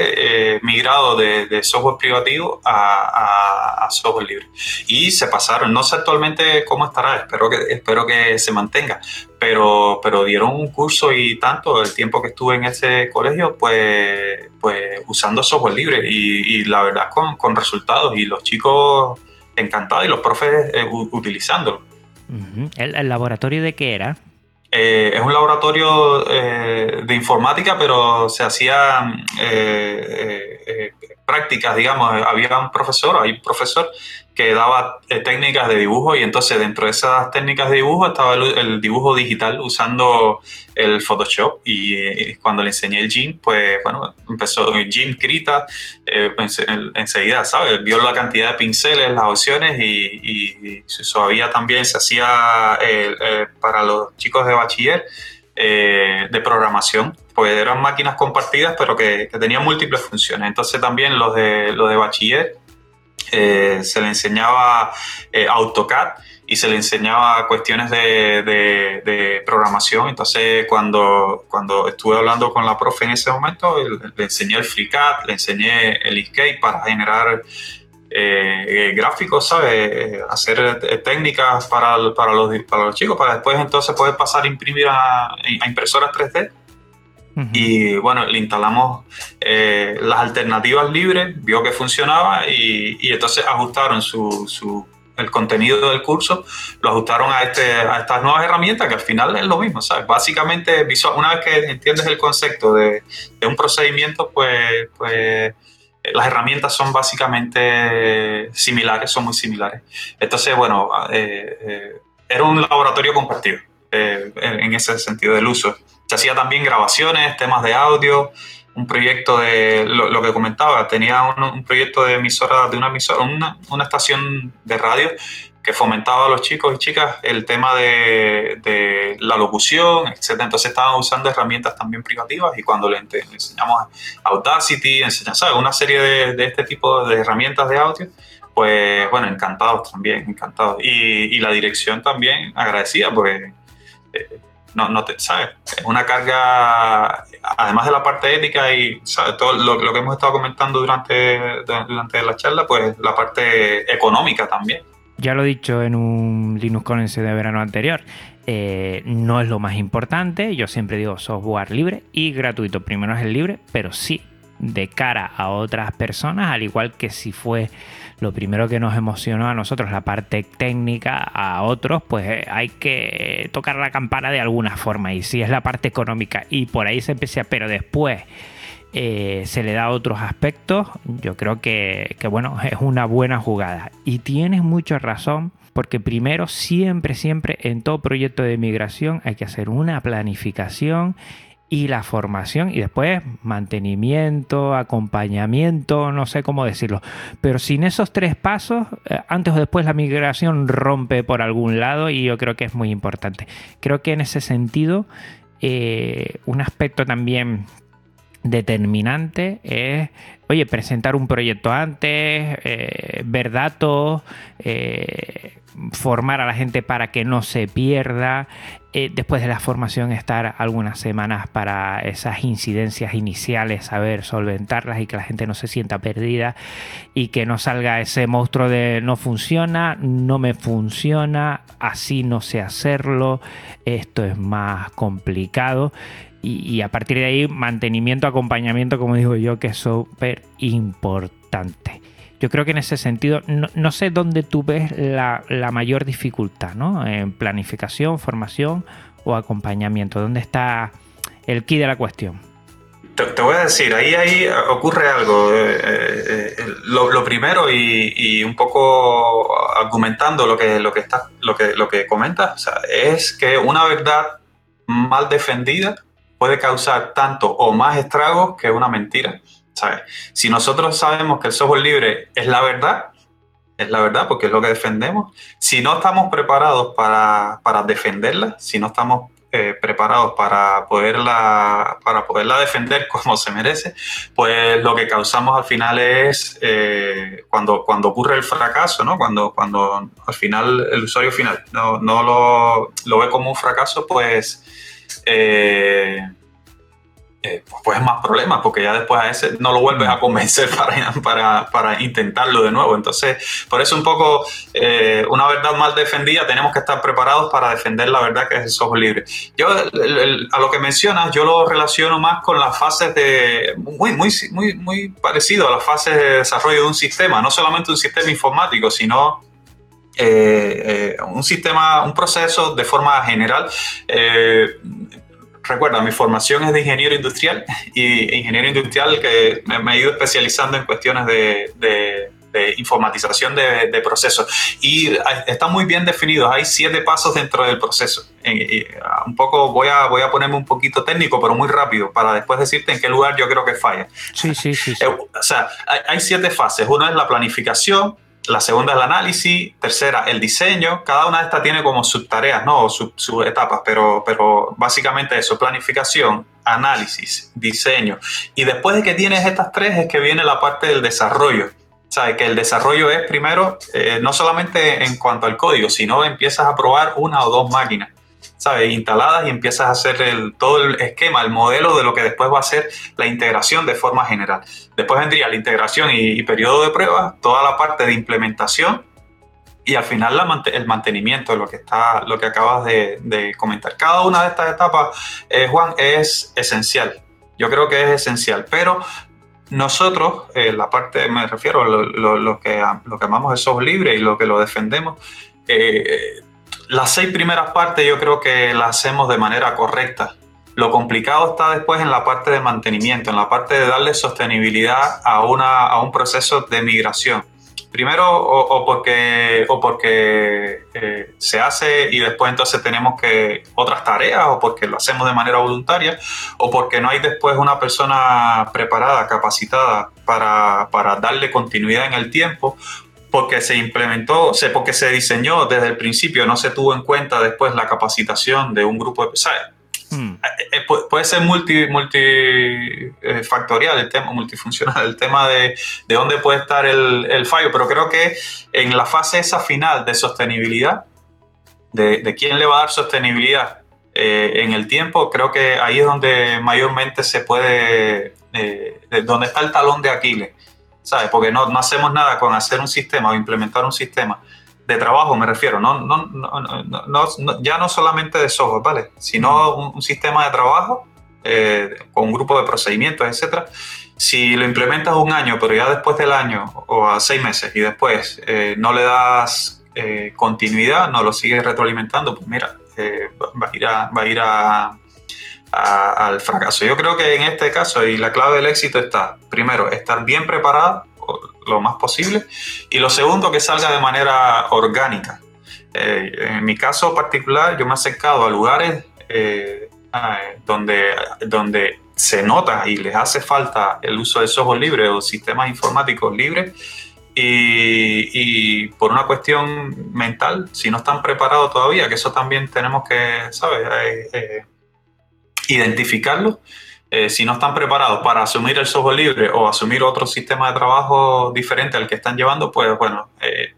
eh, migrado de, software privativo a, software libre. Y se pasaron, no sé actualmente cómo estará, espero que, espero que se mantenga, pero, pero dieron un curso y tanto. El tiempo que estuve en ese colegio, pues, pues usando software libre. Y, la verdad con, resultados. Y los chicos encantados y los profes eh, utilizándolo. ¿El laboratorio de qué era? Eh, es un laboratorio eh, de informática, pero se hacían eh, prácticas, digamos. Había un profesor, hay un profesor que daba eh, técnicas de dibujo y entonces dentro de esas técnicas de dibujo estaba el, dibujo digital usando el Photoshop y eh, cuando le enseñé el Gene, pues bueno, empezó Gene Krita, eh, enseguida, ¿sabes? Vio la cantidad de pinceles, las opciones y, y, había también, se hacía para los chicos de bachiller de programación, pues eran máquinas compartidas pero que, que tenían múltiples funciones. Entonces también los de, los de bachiller eh, se le enseñaba eh, AutoCAD y se le enseñaba cuestiones de, programación. Entonces, cuando, cuando estuve hablando con la profe en ese momento, le enseñé el FreeCAD, le enseñé el Escape para generar eh, gráficos, ¿sabes? Hacer técnicas para, para, los, para los chicos, para después entonces poder pasar a imprimir a, a impresoras 3D Y bueno, le instalamos eh, las alternativas libres, vio que funcionaba y, entonces ajustaron su, su, el contenido del curso, lo ajustaron a, este, a estas nuevas herramientas que al final es lo mismo. ¿sabes? Básicamente, una vez que entiendes el concepto de, de un procedimiento, pues, pues las herramientas son básicamente similares, son muy similares. Entonces, bueno, eh, eh, era un laboratorio compartido eh, en ese sentido del uso. Se hacía también grabaciones, temas de audio, un proyecto de lo, que comentaba, tenía un, proyecto de emisora, de una emisora, una, una, estación de radio que fomentaba a los chicos y chicas el tema de, la locución, etc. Entonces estaban usando herramientas también privativas y cuando le, enseñamos Audacity, enseñamos una serie de, este tipo de herramientas de audio, pues bueno, encantados también, encantados. Y, y la dirección también agradecida, porque eh, no, no te, ¿sabes? Es una carga, además de la parte ética y todo lo, que hemos estado comentando durante, durante la charla, pues la parte económica también. Ya lo he dicho en un Linux Condense de verano anterior, eh, no es lo más importante, yo siempre digo software libre y gratuito. Primero es el libre, pero sí de cara a otras personas, al igual que si fue lo primero que nos emocionó a nosotros, la parte técnica, a otros, pues eh, hay que tocar la campana de alguna forma. Y si es la parte económica y por ahí se empieza, pero después eh, se le da otros aspectos, yo creo que, que, bueno, es una buena jugada. Y tienes mucha razón, porque primero, siempre, siempre en todo proyecto de migración hay que hacer una planificación y la formación y después mantenimiento, acompañamiento, no sé cómo decirlo. Pero sin esos tres pasos, eh, antes o después la migración rompe por algún lado y yo creo que es muy importante. Creo que en ese sentido, eh, un aspecto también determinante es, oye, presentar un proyecto antes, eh, ver datos, formar a la gente para que no se pierda, eh, después de la formación estar algunas semanas para esas incidencias iniciales, saber solventarlas y que la gente no se sienta perdida y que no salga ese monstruo de no funciona, no me funciona, así no sé hacerlo, esto es más complicado y, a partir de ahí mantenimiento, acompañamiento, como digo yo, que es súper importante. Yo creo que en ese sentido, no, sé dónde tú ves la, mayor dificultad, ¿no? En planificación, formación o acompañamiento. ¿Dónde está el key de la cuestión? Te, voy a decir, ahí, ahí ocurre algo. Eh, eh, eh, lo, primero y, un poco argumentando lo que, lo que, está, lo que, lo que comentas, es que una verdad mal defendida puede causar tanto o más estragos que una mentira. ¿Sabes? Si nosotros sabemos que el software libre es la verdad, es la verdad porque es lo que defendemos, si no estamos preparados para, para defenderla, si no estamos eh, preparados para poderla, para poderla defender [LAUGHS] como se merece, pues lo que causamos al final es eh, cuando, cuando ocurre el fracaso, ¿no? cuando, cuando al final el usuario final no, no lo, lo ve como un fracaso, pues eh, eh, pues es más problemas, porque ya después a ese no lo vuelves a convencer [LAUGHS] para, para, para intentarlo de nuevo. Entonces, por eso un poco eh, una verdad mal defendida, tenemos que estar preparados para defender la verdad que es el software libre. Yo, a lo que mencionas, yo lo relaciono más con las fases de, muy, muy, muy, muy parecido a las fases de desarrollo de un sistema, no solamente un sistema informático, sino eh, eh, un sistema, un proceso de forma general. Eh, recuerda, mi formación es de ingeniero industrial y ingeniero industrial que me, he ido especializando en cuestiones de, de, de informatización de, de, procesos y están muy bien definidos. Hay siete pasos dentro del proceso. un poco voy a, voy a ponerme un poquito técnico, pero muy rápido para después decirte en qué lugar yo creo que falla. Sí, sí, sí. sí. o sea, hay, hay siete fases. Una es la planificación, la segunda es el análisis, tercera el diseño, cada una de estas tiene como subtareas, ¿no? Sus etapas, pero, pero básicamente eso, planificación, análisis, diseño. Y después de que tienes estas tres es que viene la parte del desarrollo. ¿Sabes? Que el desarrollo es primero, eh, no solamente en cuanto al código, sino empiezas a probar una o dos máquinas. ¿Sabes? Instaladas y empiezas a hacer todo el esquema, el modelo de lo que después va a ser la integración de forma general. Después vendría la integración y, periodo de prueba, toda la parte de implementación y al final el mantenimiento lo que, está, lo que acabas de, comentar. Cada una de estas etapas, eh, Juan, es esencial. Yo creo que es esencial, pero nosotros, eh, la parte, me refiero a lo, que, lo que amamos el software libre y lo que lo defendemos, eh, las seis primeras partes yo creo que las hacemos de manera correcta. Lo complicado está después en la parte de mantenimiento, en la parte de darle sostenibilidad a, una, a un proceso de migración. Primero, o, porque, o porque eh, se hace y después entonces tenemos que otras tareas, o porque lo hacemos de manera voluntaria, o porque no hay después una persona preparada, capacitada para, para darle continuidad en el tiempo, porque se implementó, porque se diseñó desde el principio, no se tuvo en cuenta después la capacitación de un grupo de... ¿sabes? Hmm. Eh, eh, puede ser multi, multifactorial el tema, multifuncional, el tema de, de dónde puede estar el, fallo, pero creo que en la fase esa final de sostenibilidad, de, quién le va a dar sostenibilidad eh, en el tiempo, creo que ahí es donde mayormente se puede, donde está el talón de Aquiles, ¿sabes? Porque no, no hacemos nada con hacer un sistema o implementar un sistema de trabajo me refiero, no, no, no, ya no solamente de software, ¿vale? Sino un, sistema de trabajo eh, con un grupo de procedimientos, etcétera. Si lo implementas un año, pero ya después del año o a seis meses y después eh, no le das eh, continuidad, no lo sigues retroalimentando, pues mira, va a ir, a, va a ir a, al fracaso. Yo creo que en este caso, y la clave del éxito está, primero, estar bien preparado lo más posible. Y lo segundo, que salga de manera orgánica. Eh, en mi caso particular, yo me he acercado a lugares eh, donde, donde se nota y les hace falta el uso de software libre o sistemas informáticos libres. Y, por una cuestión mental, si no están preparados todavía, que eso también tenemos que, ¿sabes?, eh, identificarlo eh, si no están preparados para asumir el software libre o asumir otro sistema de trabajo diferente al que están llevando, pues bueno, eh,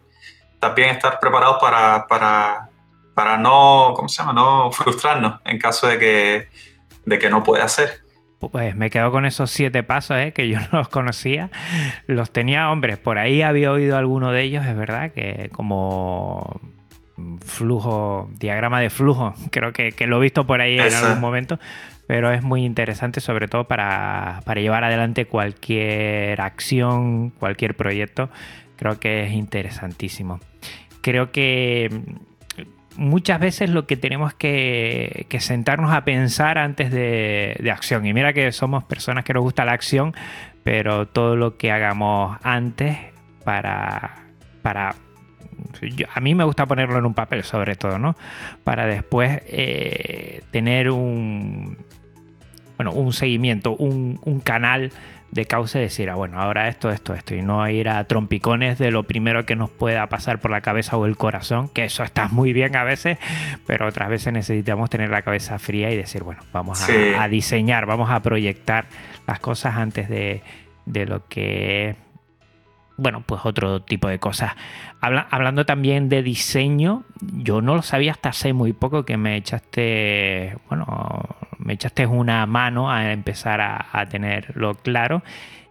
también estar preparados para, para, para, no, ¿cómo se llama? No frustrarnos en caso de que, de que no pueda hacer. Pues me quedo con esos siete pasos, ¿eh? que yo [LAUGHS] no los conocía. Los tenía, hombres, por ahí había oído alguno de ellos, es verdad, que como flujo, diagrama de flujo, [LAUGHS] creo que, que lo he visto por ahí en algún momento, pero es muy interesante sobre todo para, llevar adelante cualquier acción, cualquier proyecto. Creo que es interesantísimo. Creo que muchas veces lo que tenemos que, que sentarnos a pensar antes de, de, acción. Y mira que somos personas que nos gusta la acción, pero todo lo que hagamos antes para, para a mí me gusta ponerlo en un papel sobre todo, ¿no? Para después eh, tener un, bueno, un seguimiento, un, canal de causa y decir, ah, bueno, ahora esto, esto, esto, y no ir a trompicones de lo primero que nos pueda pasar por la cabeza o el corazón, que eso está muy bien a veces, pero otras veces necesitamos tener la cabeza fría y decir, bueno, vamos a, diseñar, vamos a proyectar las cosas antes de, de lo que bueno, pues otro tipo de cosas. hablando también de diseño, yo no lo sabía hasta hace muy poco que me echaste, bueno, me echaste una mano a empezar a, tenerlo claro.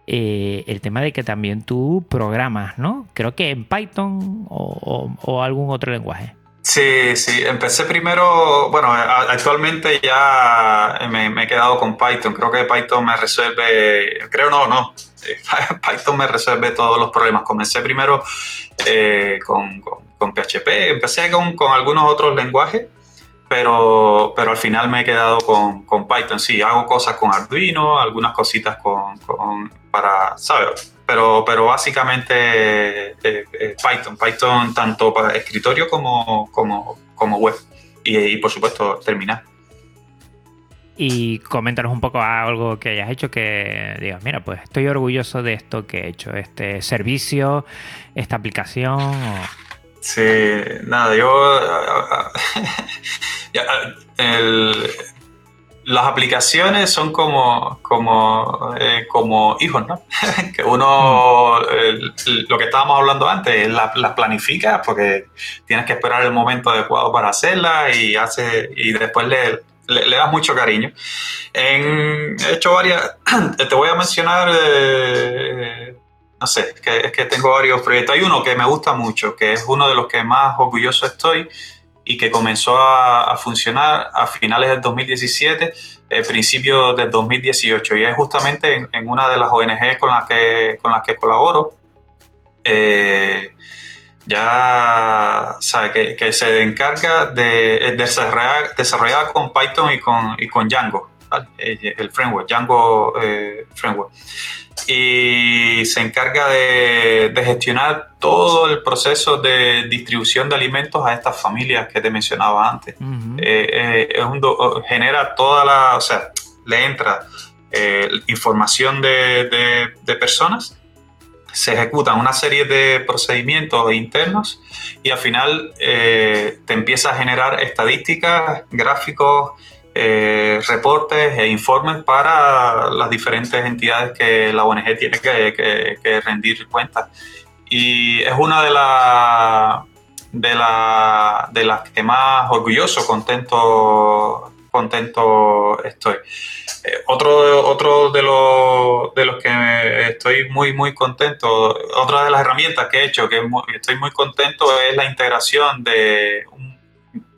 Eh, el tema de que también tú programas, ¿no? Creo que en Python o, algún otro lenguaje. Sí, sí, empecé primero, bueno, actualmente ya me, me, he quedado con Python, creo que Python me resuelve, creo no, no, [LAUGHS] Python me resuelve todos los problemas. Comencé primero eh, con, PHP, empecé con, algunos otros lenguajes, pero, pero al final me he quedado con, Python. Sí, hago cosas con Arduino, algunas cositas con, para, ¿sabes? Pero, pero básicamente eh, eh, Python, Python tanto para escritorio como, como, como web. y por supuesto terminar y coméntanos un poco algo que hayas hecho que digas, mira, pues estoy orgulloso de esto que he hecho, este servicio, esta aplicación. Sí, nada, yo... [LAUGHS] las aplicaciones son como, como, eh, como hijos, ¿no? [LAUGHS] que uno, mm. lo que estábamos hablando antes, las la planifica porque tienes que esperar el momento adecuado para hacerla y, hace, y después le le, das mucho cariño. he hecho varias, [CLEARS THROAT] te voy a mencionar, eh, no sé, que, es que tengo varios proyectos. Hay uno que me gusta mucho, que es uno de los que más orgulloso estoy y que comenzó a, funcionar a finales del 2017, eh, principios del 2018. Y es justamente en, una de las ONG con las que, con las que colaboro. Eh, ya sabe que, se encarga de, desarrollar, desarrollar, con Python y con, y con Django, el framework, Django Framework y se encarga de, gestionar todo el proceso de distribución de alimentos a estas familias que te mencionaba antes. Eh, eh, genera toda la, o sea, le entra eh, información de, personas, se ejecutan una serie de procedimientos internos y al final te empieza a generar estadísticas, gráficos, eh, reportes e informes para las diferentes entidades que la ONG tiene que, rendir cuentas. Y es una de, las de, la, de las que más orgulloso, contento, contento estoy. Eh, otro otro de, los, de los que estoy muy, muy contento, otra de las herramientas que he hecho que estoy muy contento es la integración de un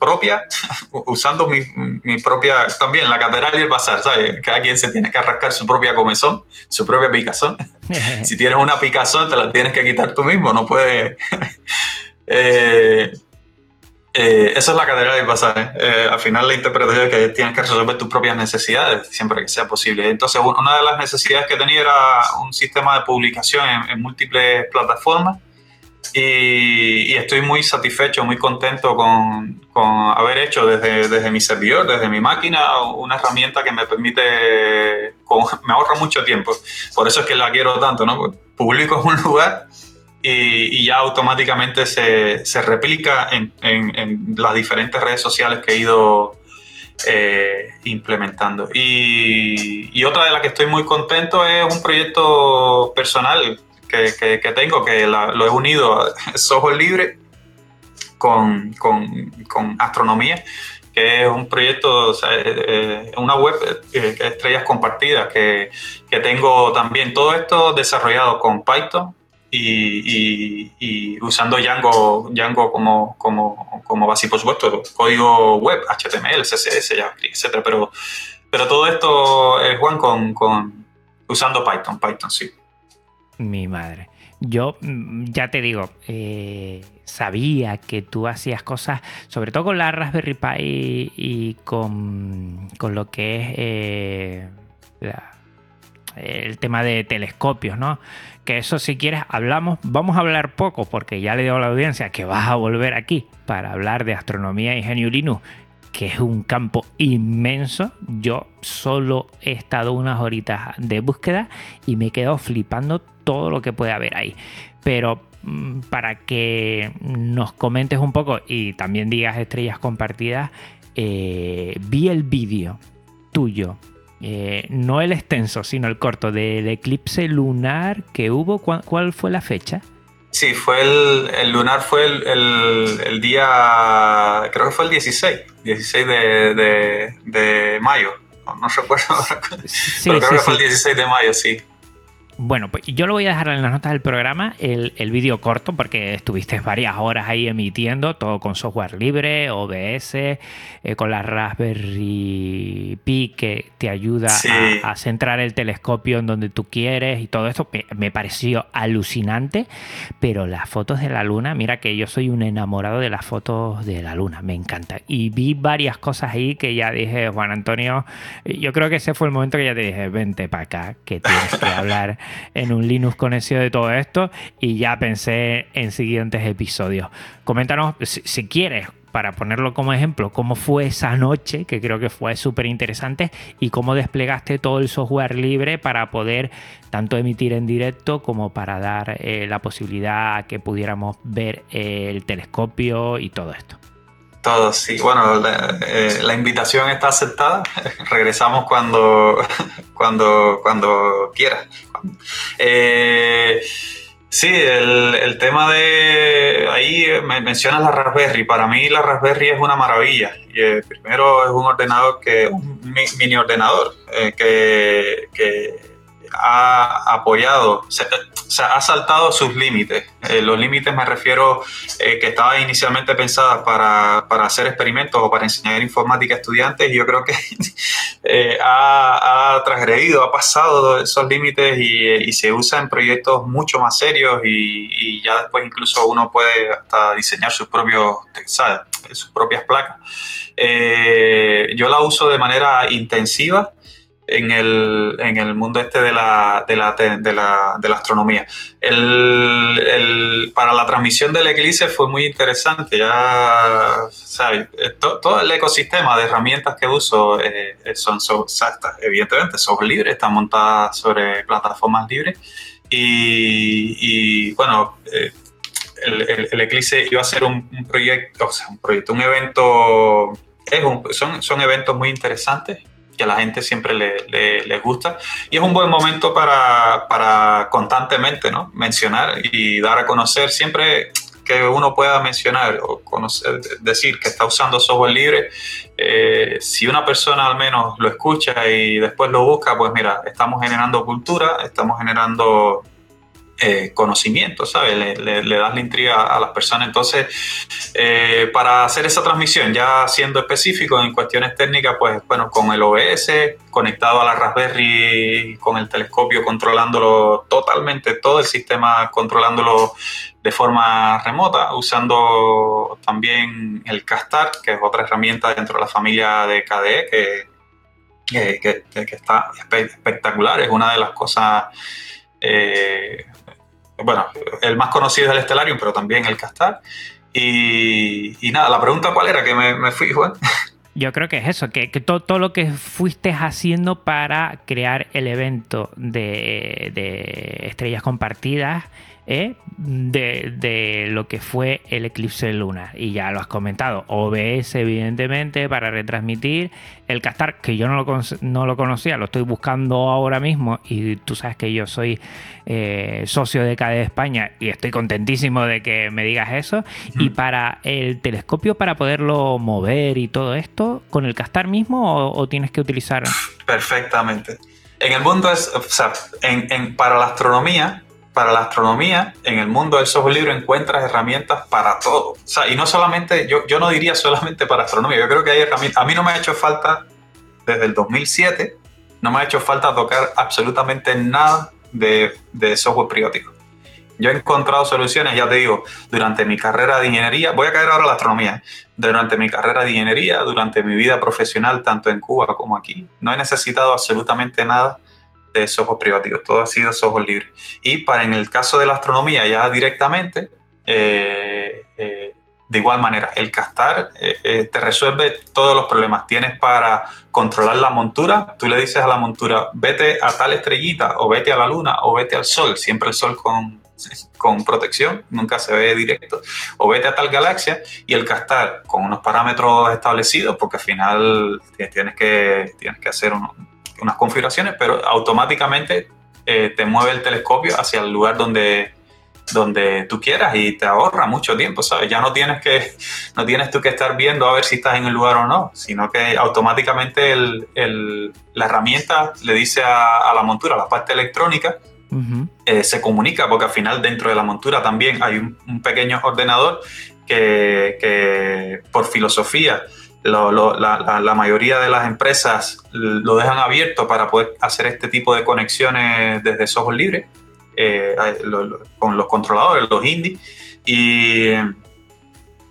propia, [LAUGHS] usando mi, mi, propia, también la catedral y el bazar, ¿sabes? Cada quien se tiene que arrancar su propia comezón, su propia picazón. [LAUGHS] si tienes una picazón, te la tienes que quitar tú mismo, no puedes... [LAUGHS] eh, eh, esa es la catedral y bazar. ¿eh? al final la interpretación es que tienes que resolver tus propias necesidades siempre que sea posible. Entonces, una de las necesidades que tenía era un sistema de publicación en múltiples plataformas y, estoy muy satisfecho, muy contento con, con haber hecho desde, desde, mi servidor, desde mi máquina, una herramienta que me permite, me ahorra mucho tiempo. Por eso es que la quiero tanto, ¿no? Publico en un lugar y, ya automáticamente se, se replica en, en, las diferentes redes sociales que he ido eh, implementando. Y, y, otra de las que estoy muy contento es un proyecto personal que, tengo, que lo he unido a [LAUGHS] software libre con, astronomía, que es un proyecto, eh, eh, una web eh, que estrellas compartidas, que, tengo también todo esto desarrollado con Python y, usando Django, Django como, como, como base, por supuesto, código web, HTML, CSS, JavaScript, etc. Pero, pero todo esto, Juan, con, con, usando Python, Python, sí. Mi madre. Yo mm, ya te digo, eh, sabía que tú hacías cosas, sobre todo con la Raspberry Pi y, con, lo que es eh, el tema de telescopios, ¿no? Que eso si quieres hablamos, vamos a hablar poco porque ya le digo a la audiencia que vas a volver aquí para hablar de astronomía y genio Linux que es un campo inmenso. Yo solo he estado unas horitas de búsqueda y me he quedado flipando todo lo que puede haber ahí. Pero mm, para que nos comentes un poco y también digas estrellas compartidas, eh, vi el vídeo tuyo. Eh, no el extenso, sino el corto del eclipse lunar que hubo. ¿Cuál, fue la fecha? Sí, fue el, lunar fue el, día, creo que fue el 16, 16 de, mayo, no, recuerdo, sí, pero creo que fue el 16 de mayo, sí. Bueno, pues yo lo voy a dejar en las notas del programa, el, el vídeo corto, porque estuviste varias horas ahí emitiendo, todo con software libre, OBS, eh, con la Raspberry Pi que te ayuda a, centrar el telescopio en donde tú quieres y todo esto. Me, pareció alucinante, pero las fotos de la luna, mira que yo soy un enamorado de las fotos de la luna, me encanta. Y vi varias cosas ahí que ya dije, Juan Antonio, yo creo que ese fue el momento que ya te dije, vente para acá, que tienes que [LAUGHS] hablar en un Linux conocido de todo esto y ya pensé en siguientes episodios. Coméntanos si, quieres para ponerlo como ejemplo, cómo fue esa noche, que creo que fue súper interesante, y cómo desplegaste todo el software libre para poder tanto emitir en directo como para dar eh, la posibilidad a que pudiéramos ver eh, el telescopio y todo esto. Todo, sí. Bueno, la, eh, invitación está aceptada. [LAUGHS] Regresamos cuando, [LAUGHS] cuando, cuando quieras. Eh, sí, el, tema de ahí me mencionas la Raspberry. Para mí la Raspberry es una maravilla. Y, eh, primero es un ordenador que, un mini ordenador que, ha apoyado, se, sea, ha saltado sus límites. Eh, los límites me refiero eh, que estaba inicialmente pensada para, para, hacer experimentos o para enseñar informática a estudiantes y yo creo que [LAUGHS] eh, ha, transgredido, ha pasado esos límites y, se usa en proyectos mucho más serios y, ya después incluso uno puede hasta diseñar sus propios, sus propias placas. yo la uso de manera intensiva en el, en el mundo este de la, de la, de la, de la astronomía. El, el, para la transmisión del eclipse fue muy interesante. Ya, ¿sabes? todo el ecosistema de herramientas que uso eh, son, son evidentemente, son libres, están montadas sobre plataformas libres. Y, y bueno, eh, el, el, eclipse iba a ser un, proyecto, un proyecto, un evento. Es son, son eventos muy interesantes que a la gente siempre le, le, les gusta. Y es un buen momento para, para, constantemente ¿no? mencionar y dar a conocer siempre que uno pueda mencionar o conocer, decir que está usando software libre, eh, si una persona al menos lo escucha y después lo busca, pues mira, estamos generando cultura, estamos generando eh, conocimiento, ¿sabes? Le, das la intriga a las personas. Entonces, eh, para hacer esa transmisión, ya siendo específico en cuestiones técnicas, pues bueno, con el OBS, conectado a la Raspberry, con el telescopio, controlándolo totalmente, todo el sistema controlándolo de forma remota, usando también el Castar, que es otra herramienta dentro de la familia de KDE, que, que, que está espectacular, es una de las cosas eh, bueno, el más conocido es el Stellarium, pero también el Castar. Y, nada, la pregunta cuál era, que me, me fui, Juan. Yo creo que es eso, que, todo, lo que fuiste haciendo para crear el evento de estrellas compartidas ¿eh? de, de, lo que fue el eclipse lunar. Y ya lo has comentado, OBS evidentemente para retransmitir, el Castar que yo no lo, no lo conocía, lo estoy buscando ahora mismo y tú sabes que yo soy eh, socio de KDE España y estoy contentísimo de que me digas eso. Y para el telescopio, para poderlo mover y todo esto, ¿con el Castar mismo o, o tienes que utilizar? Perfectamente. En el mundo es, o sea, en, en, para la astronomía, para la astronomía, en el mundo del software libre encuentras herramientas para todo. O sea, y no solamente, yo, yo no diría solamente para astronomía, yo creo que hay herramientas. A mí no me ha hecho falta, desde el 2007, no me ha hecho falta tocar absolutamente nada de, de software periódico. Yo he encontrado soluciones, ya te digo, durante mi carrera de ingeniería, voy a caer ahora a la astronomía, durante mi carrera de ingeniería, durante mi vida profesional, tanto en Cuba como aquí, no he necesitado absolutamente nada de software privativo, todo ha sido software libre. Y para en el caso de la astronomía ya directamente, eh, eh, de igual manera, el castar eh, te resuelve todos los problemas. Tienes para controlar la montura, tú le dices a la montura, vete a tal estrellita, o vete a la luna, o vete al sol, siempre el sol con, [LAUGHS] con protección, nunca se ve directo, o vete a tal galaxia y el castar con unos parámetros establecidos, porque al final tienes que, tienes que hacer un, unas configuraciones, pero automáticamente eh, te mueve el telescopio hacia el lugar donde, donde tú quieras y te ahorra mucho tiempo, ¿sabes? Ya no tienes que, [LAUGHS] no tienes tú que estar viendo a ver si estás en el lugar o no, sino que automáticamente el, el, la herramienta le dice a, a, la montura, la parte electrónica, uh -huh. eh, se comunica, porque al final dentro de la montura también hay un, un pequeño ordenador que, que por filosofía la, mayoría de las empresas lo dejan abierto para poder hacer este tipo de conexiones desde software libre eh, lo, con los controladores, los indies, y,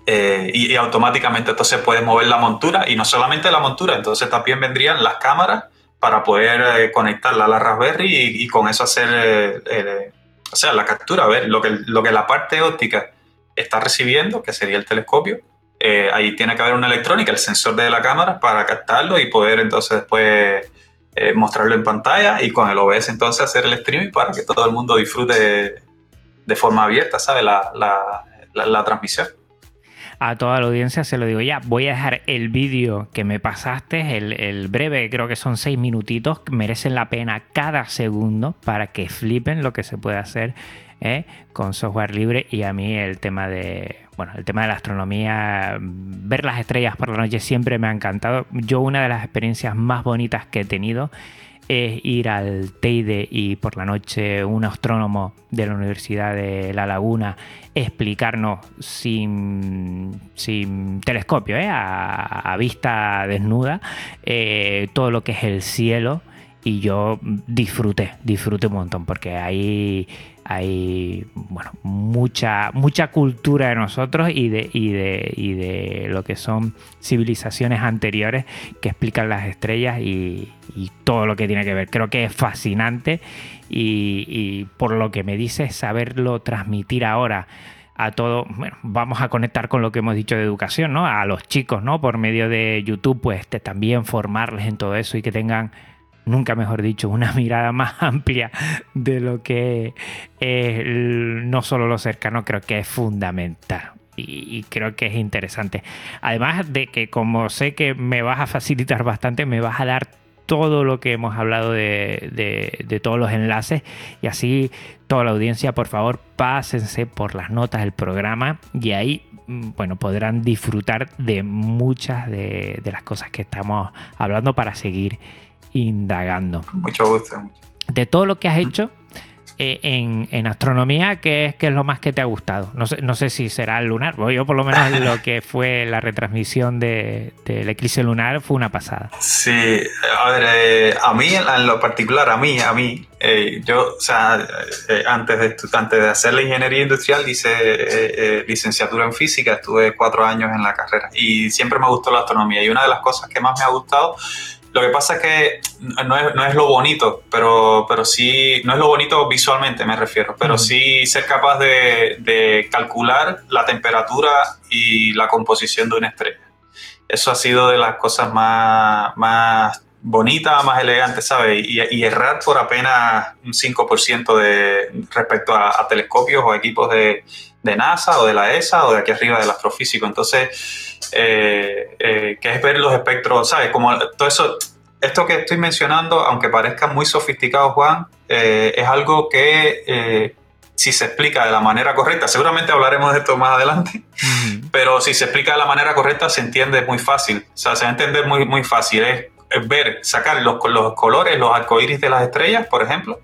eh, y, y, automáticamente entonces puedes mover la montura y no solamente la montura, entonces también vendrían las cámaras para poder eh, conectarla a la Raspberry y, y con eso hacer eh, o sea, la captura, ver lo que, lo que la parte óptica está recibiendo, que sería el telescopio, eh, ahí tiene que haber una electrónica, el sensor de la cámara para captarlo y poder entonces después eh, mostrarlo en pantalla y con el OBS entonces hacer el streaming para que todo el mundo disfrute de, forma abierta, ¿sabe? La, la, la, la, transmisión. A toda la audiencia se lo digo ya, voy a dejar el vídeo que me pasaste, el, el breve, creo que son seis minutitos, merecen la pena cada segundo para que flipen lo que se puede hacer ¿eh? con software libre y a mí el tema de bueno, el tema de la astronomía, ver las estrellas por la noche siempre me ha encantado. Yo una de las experiencias más bonitas que he tenido es ir al Teide y por la noche un astrónomo de la Universidad de La Laguna explicarnos sin, sin telescopio, ¿eh? a, vista desnuda, eh, todo lo que es el cielo y yo disfruté, disfruté un montón, porque ahí hay bueno, mucha, mucha cultura de nosotros y de, y, de, y de lo que son civilizaciones anteriores que explican las estrellas y, todo lo que tiene que ver. Creo que es fascinante y, por lo que me dices, saberlo transmitir ahora a todo, bueno, vamos a conectar con lo que hemos dicho de educación, ¿no? A los chicos, ¿no? Por medio de YouTube, pues también formarles en todo eso y que tengan nunca mejor dicho, una [LAUGHS] mirada más amplia de lo que es no solo lo cercano, creo que es fundamental. Y, creo que es interesante. Además de que como sé que me vas a facilitar bastante, me vas a dar todo lo que hemos hablado de, todos los enlaces y así toda la audiencia por favor pásense por las notas del programa y ahí mm, bueno podrán disfrutar de muchas de, de las cosas que estamos hablando para seguir indagando. Mucho gusto. De todo lo que has hecho eh, en, astronomía, ¿qué es, ¿qué es lo más que te ha gustado? No sé, no sé si será el lunar, yo por lo menos lo que fue la retransmisión del de, eclipse lunar fue una pasada. Sí, a ver, eh, a mí en lo particular, a mí, a mí, eh, yo, o sea, antes, de, antes de hacer la ingeniería industrial hice licenciatura en física, estuve cuatro años en la carrera y siempre me gustó la astronomía y una de las cosas que más me ha gustado lo que pasa es que no es, no es, lo bonito, pero, pero sí, no es lo bonito visualmente, me refiero, pero sí ser capaz de, de, calcular la temperatura y la composición de una estrella. Eso ha sido de las cosas más, más bonitas, más elegantes, ¿sabes? Y, y, errar por apenas un 5% de, respecto a, a telescopios o equipos de, de NASA o de la ESA o de aquí arriba del astrofísico. Entonces, eh, eh, que es ver los espectros, ¿sabes? Como todo eso, esto que estoy mencionando, aunque parezca muy sofisticado, Juan, eh, es algo que si se explica de la manera correcta, seguramente hablaremos de esto más adelante, pero si se explica de la manera correcta se entiende muy fácil, o sea, se va a entender muy, muy fácil, es, ver, sacar los, los colores, los arcoíris de las estrellas, por ejemplo,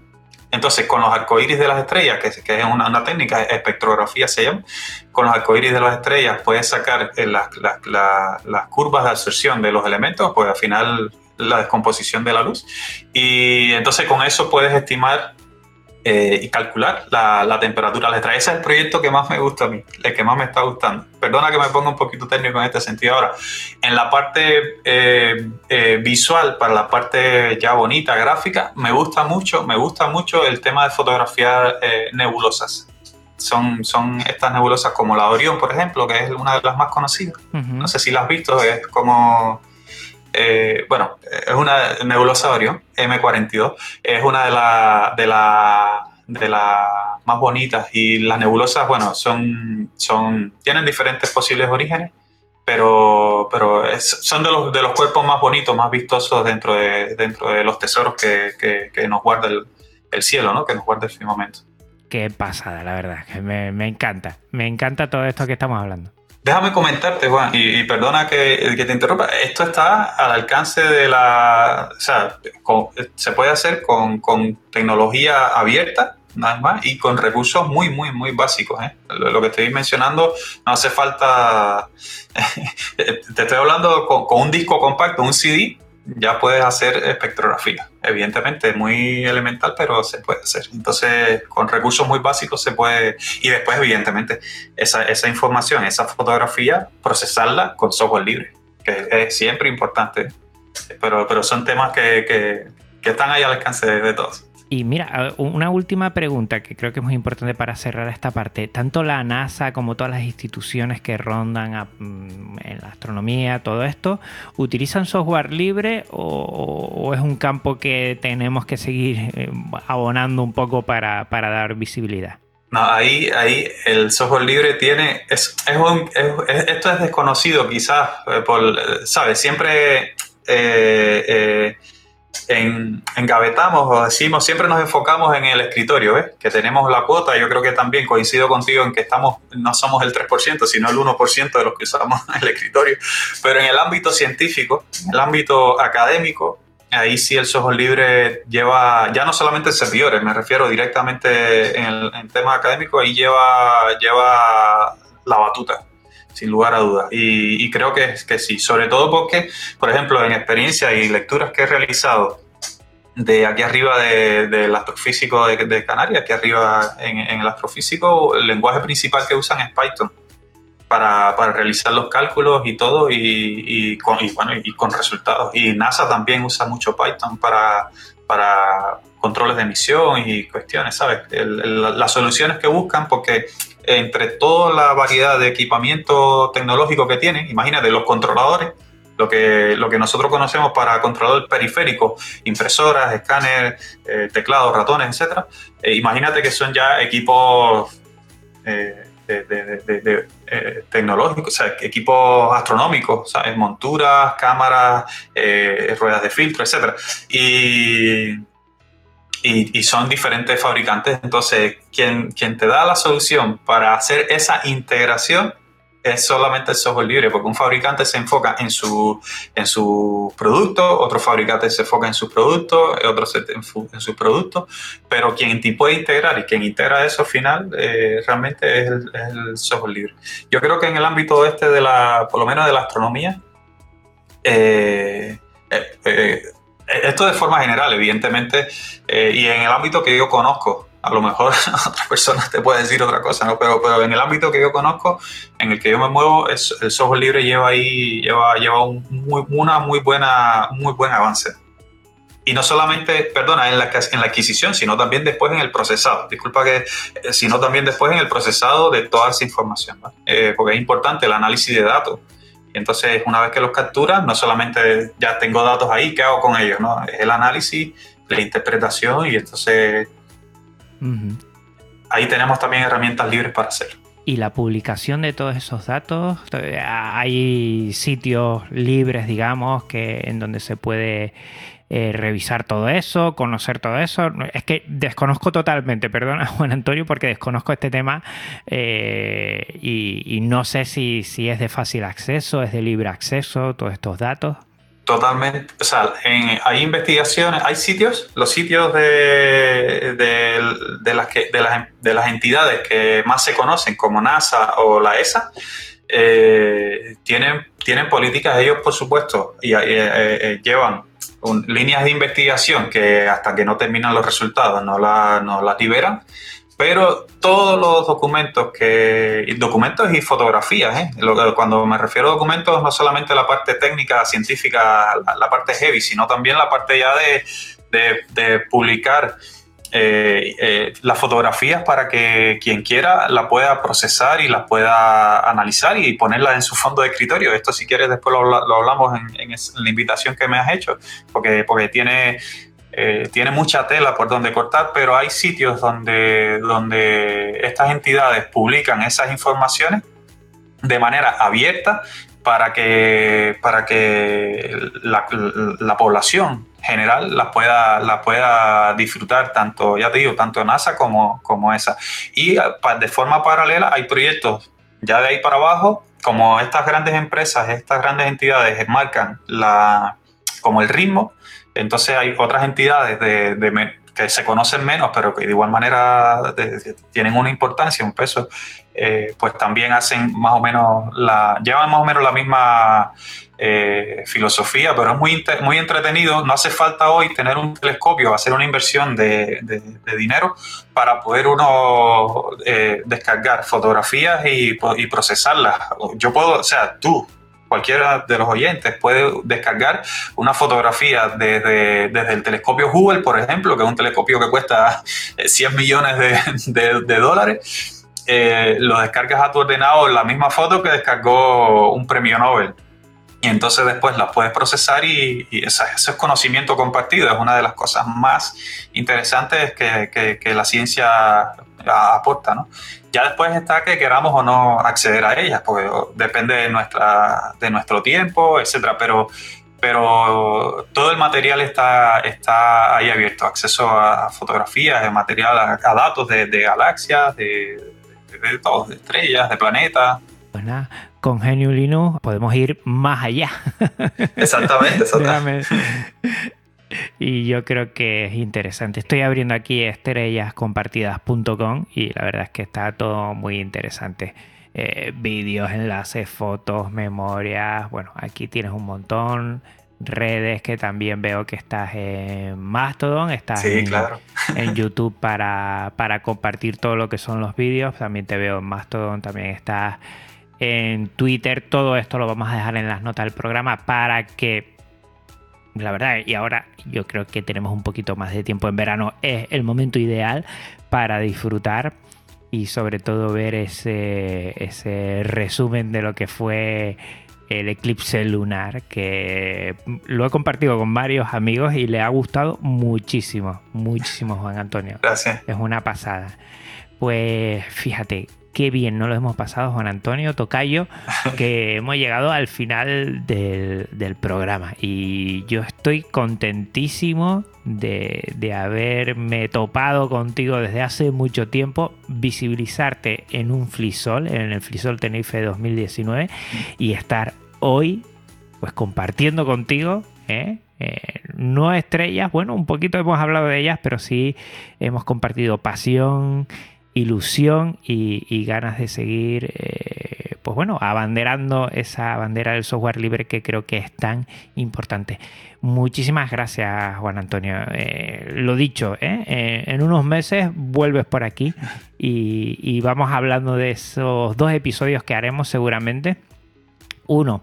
entonces, con los arcoíris de las estrellas, que, es una, una, técnica, espectrografía se llama, con los arcoíris de las estrellas puedes sacar eh, las, las curvas de absorción de los elementos, pues al final la descomposición de la luz. Y entonces con eso puedes estimar eh, y calcular la, temperatura de la Ese es el proyecto que más me gusta a mí, el que más me está gustando. Perdona que me ponga un poquito técnico en este sentido ahora. En la parte eh, eh, visual, para la parte ya bonita, gráfica, me gusta mucho, me gusta mucho el tema de fotografiar nebulosas. Son, son estas nebulosas como la Orión, por ejemplo, que es una de las más conocidas. No sé si la has visto, es como eh, bueno, es una nebulosa Orión, M42, es una de las de la, de las más bonitas y las nebulosas, bueno, son, son, tienen diferentes posibles orígenes, pero, pero son de los, de los cuerpos más bonitos, más vistosos dentro de, dentro de los tesoros que, que, nos guarda el, el, cielo, ¿no? que nos guarda el firmamento. Qué pasada, la verdad, me, me encanta, me encanta todo esto que estamos hablando. Déjame comentarte, Juan, y, perdona que, te interrumpa, esto está al alcance de la... O sea, se puede hacer con, tecnología abierta, nada más, y con recursos muy, muy, muy básicos. ¿eh? Lo, que estoy mencionando no hace falta... [LAUGHS] te estoy hablando con, un disco compacto, un CD, ya puedes hacer espectrografía. Evidentemente muy elemental, pero se puede hacer. Entonces, con recursos muy básicos se puede... Y después, evidentemente, esa, esa información, esa fotografía, procesarla con software libre, que es siempre importante. Pero, pero son temas que, que, que están ahí al alcance de todos. Y mira, una última pregunta que creo que es muy importante para cerrar esta parte. Tanto la NASA como todas las instituciones que rondan mm, en la astronomía, todo esto, ¿utilizan software libre o, es un campo que tenemos que seguir eh, abonando un poco para, dar visibilidad? No, ahí, ahí el software libre tiene, es, esto es desconocido quizás, eh, por, ¿sabes? Siempre... Eh, en, engavetamos o decimos, siempre nos enfocamos en el escritorio, ¿ves? que tenemos la cuota, yo creo que también coincido contigo en que estamos, no somos el 3%, sino el 1% de los que usamos [LAUGHS] el escritorio, pero en el ámbito científico, en el ámbito académico, ahí sí el software libre lleva, ya no solamente servidores, me refiero directamente en el tema académico, ahí lleva, lleva la batuta, sin lugar a dudas. Y, creo que, que sí, sobre todo porque, por ejemplo, en experiencias y lecturas que he realizado de aquí arriba del astrofísico de, Canarias, aquí arriba en, el astrofísico, el lenguaje principal que usan es Python para, realizar los cálculos y todo y, con, bueno, y con resultados. Y NASA también usa mucho Python para, para controles de emisión y cuestiones, ¿sabes? las soluciones que buscan, porque entre toda la variedad de equipamiento tecnológico que tienen, imagínate los controladores, lo que, lo que nosotros conocemos para controlador periférico, impresoras, escáneres, eh, teclados, ratones, etc. Eh, imagínate que son ya equipos eh, de, tecnológicos, o sea, equipos astronómicos, monturas, cámaras, ruedas de filtro, etc. Y, y, son diferentes fabricantes. Entonces, quien, quien te da la solución para hacer esa integración es solamente el software libre, porque un fabricante se enfoca en su, en su producto, otro fabricante se enfoca en su producto, otro en, en su producto, pero quien te puede integrar y quien integra eso al final eh, realmente es el, software libre. Yo creo que en el ámbito este de la, por lo menos de la astronomía, eh, eh, esto de forma general, evidentemente, y en el ámbito que yo conozco, a lo mejor [LAUGHS] otra persona te puede decir otra cosa, ¿no? Pero, pero en el ámbito que yo conozco, en el que yo me muevo, es, el software libre lleva ahí, lleva, lleva un muy, una muy buena, muy buen avance. Y no solamente, perdona, en la, en la adquisición, sino también después en el procesado. Disculpa que, eh, sino también después en el procesado de toda esa información, eh, porque es importante el análisis de datos. Entonces, una vez que los capturas, no solamente ya tengo datos ahí, ¿qué hago con ellos? ¿no? Es el análisis, la interpretación y entonces Ahí tenemos también herramientas libres para hacerlo. Y la publicación de todos esos datos, hay sitios libres, digamos, que en donde se puede eh, revisar todo eso, conocer todo eso. Es que desconozco totalmente, perdona [LAUGHS] Juan Antonio, porque desconozco este tema eh, y, no sé si, si es de fácil acceso, es de libre acceso, todos estos datos. Totalmente. O sea, hay investigaciones, hay sitios, los sitios de, de, las que, de, las, de las entidades que más se conocen, como NASA o la ESA, eh, tienen, tienen políticas, ellos por supuesto, y llevan líneas de investigación que hasta que no terminan los resultados no, la, no las liberan pero todos los documentos que documentos y fotografías ¿eh? cuando me refiero a documentos no solamente la parte técnica científica la, parte heavy sino también la parte ya de, de, publicar eh, eh, las fotografías para que quien quiera la pueda procesar y las pueda analizar y ponerla en su fondo de escritorio. Esto si quieres después lo, hablamos en, en, la invitación que me has hecho, porque, porque tiene eh, tiene mucha tela por donde cortar, pero hay sitios donde, donde estas entidades publican esas informaciones de manera abierta para que, para que la, población general la pueda, la pueda disfrutar, tanto, ya te digo, tanto NASA como, como esa. Y de forma paralela hay proyectos ya de ahí para abajo, como estas grandes empresas, estas grandes entidades marcan la, como el ritmo, entonces hay otras entidades de, que se conocen menos, pero que de igual manera tienen una importancia, un peso, eh, pues también hacen más o menos la, llevan más o menos la misma eh, filosofía, pero es muy, muy entretenido. No hace falta hoy tener un telescopio, hacer una inversión de, dinero para poder uno eh, descargar fotografías y, procesarlas. Yo puedo, o sea, tú cualquiera de los oyentes puede descargar una fotografía desde, el telescopio Hubble, por ejemplo, que es un telescopio que cuesta 100 eh, millones de, dólares. Eh, lo descargas a tu ordenador, la misma foto que descargó un premio Nobel. Y entonces después la puedes procesar y, ese, es conocimiento compartido. Es una de las cosas más interesantes que, que la ciencia aporta. ¿no? Ya después está que queramos o no acceder a ellas, porque depende de, nuestra, de nuestro tiempo, etcétera. Pero, pero todo el material está, está ahí abierto, acceso a fotografías, de material, a, datos de, galaxias, de, de, todo, de estrellas, de planetas. Pues con Genio Linux podemos ir más allá. Exactamente, [LAUGHS] exactamente. y yo creo que es interesante. Estoy abriendo aquí estrellascompartidas.com y la verdad es que está todo muy interesante. Eh, vídeos, enlaces, fotos, memorias. Bueno, aquí tienes un montón. Redes que también veo que estás en Mastodon, estás en, [LAUGHS] en, YouTube para, para compartir todo lo que son los vídeos. También te veo en Mastodon, también estás en Twitter. Todo esto lo vamos a dejar en las notas del programa para que la verdad, y ahora yo creo que tenemos un poquito más de tiempo en verano, es el momento ideal para disfrutar y sobre todo ver ese, ese resumen de lo que fue el eclipse lunar, que lo he compartido con varios amigos y le ha gustado muchísimo, muchísimo Juan Antonio. Gracias. Es una pasada. Pues fíjate, qué bien no lo hemos pasado, Juan Antonio Tocayo, [LAUGHS] que hemos llegado al final del, programa. Y yo estoy contentísimo de, de, haberme topado contigo desde hace mucho tiempo, visibilizarte en un Flisol, en el Flisol Tenerife 2019, y estar hoy pues compartiendo contigo. ¿eh? Eh, no estrellas, bueno, un poquito hemos hablado de ellas, pero sí hemos compartido pasión, ilusión y, ganas de seguir, eh, pues bueno, abanderando esa bandera del software libre que creo que es tan importante. Muchísimas gracias, Juan Antonio. Eh, lo dicho, ¿eh? en unos meses vuelves por aquí y, y vamos hablando de esos dos episodios que haremos seguramente. Uno,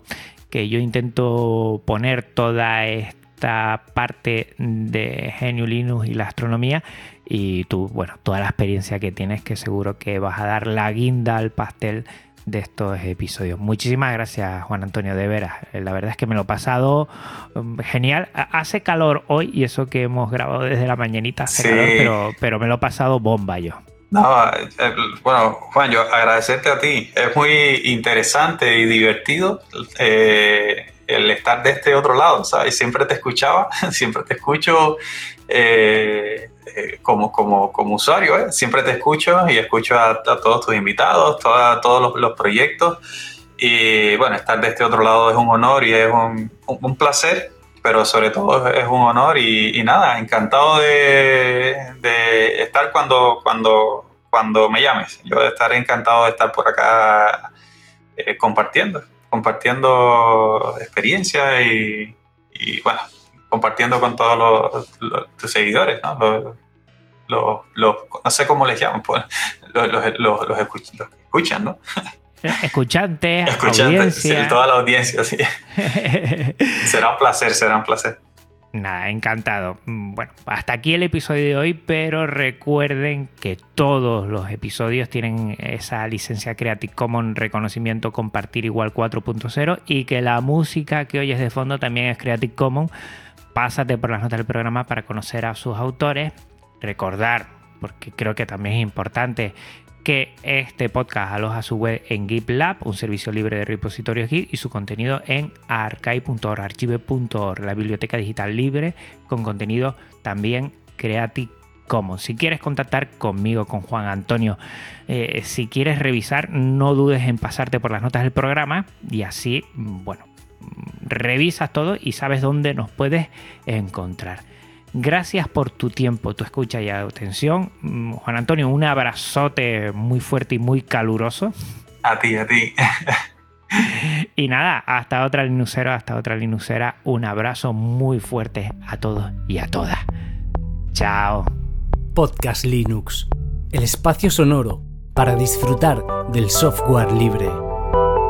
que yo intento poner toda esta parte de Genio Linux y la astronomía y tú, bueno, toda la experiencia que tienes que seguro que vas a dar la guinda al pastel de estos episodios. Muchísimas gracias Juan Antonio, de veras. La verdad es que me lo he pasado um, genial. Hace calor hoy y eso que hemos grabado desde la mañanita hace calor, pero, pero me lo he pasado bomba yo. No, eh, bueno, Juan, yo agradecerte a ti. Es muy interesante y divertido eh, el estar de este otro lado, ¿sabes? Siempre te escuchaba, [LAUGHS] siempre te escucho eh, eh, como, como, como usuario, ¿eh? siempre te escucho y escucho a, todos tus invitados, todos los, proyectos. Y bueno, estar de este otro lado es un honor y es un, placer, pero sobre todo es un honor y, nada, encantado de, estar cuando, cuando, cuando me llames. Yo estaré encantado de estar por acá eh, compartiendo, compartiendo experiencias y, y bueno, compartiendo con todos los, tus seguidores, ¿no? Los, no sé cómo les llaman, pues, los, escuchan, ¿no? [LAUGHS] Escuchantes, Escuchantes, toda la audiencia, sí. [LAUGHS] será un placer, será un placer. Nada, encantado. Bueno, hasta aquí el episodio de hoy, pero recuerden que todos los episodios tienen esa licencia Creative Commons reconocimiento compartir igual 4.0 y que la música que oyes de fondo también es Creative Commons pásate por las notas del programa para conocer a sus autores. Recordar, porque creo que también es importante, que este podcast aloja su web en GitLab, un servicio libre de repositorios Git, y su contenido en archive.org, archive.org, la biblioteca digital libre con contenido también Creative Commons. Si quieres contactar conmigo, con Juan Antonio, eh, si quieres revisar, no dudes en pasarte por las notas del programa y así, bueno, revisas todo y sabes dónde nos puedes encontrar. Gracias por tu tiempo, tu escucha y atención. Mm, Juan Antonio, un abrazote muy fuerte y muy caluroso. A ti, a ti. [LAUGHS] y nada, hasta otra linucera, hasta otra linucera. Un abrazo muy fuerte a todos y a todas. Chao. Podcast Linux, el espacio sonoro para disfrutar del software libre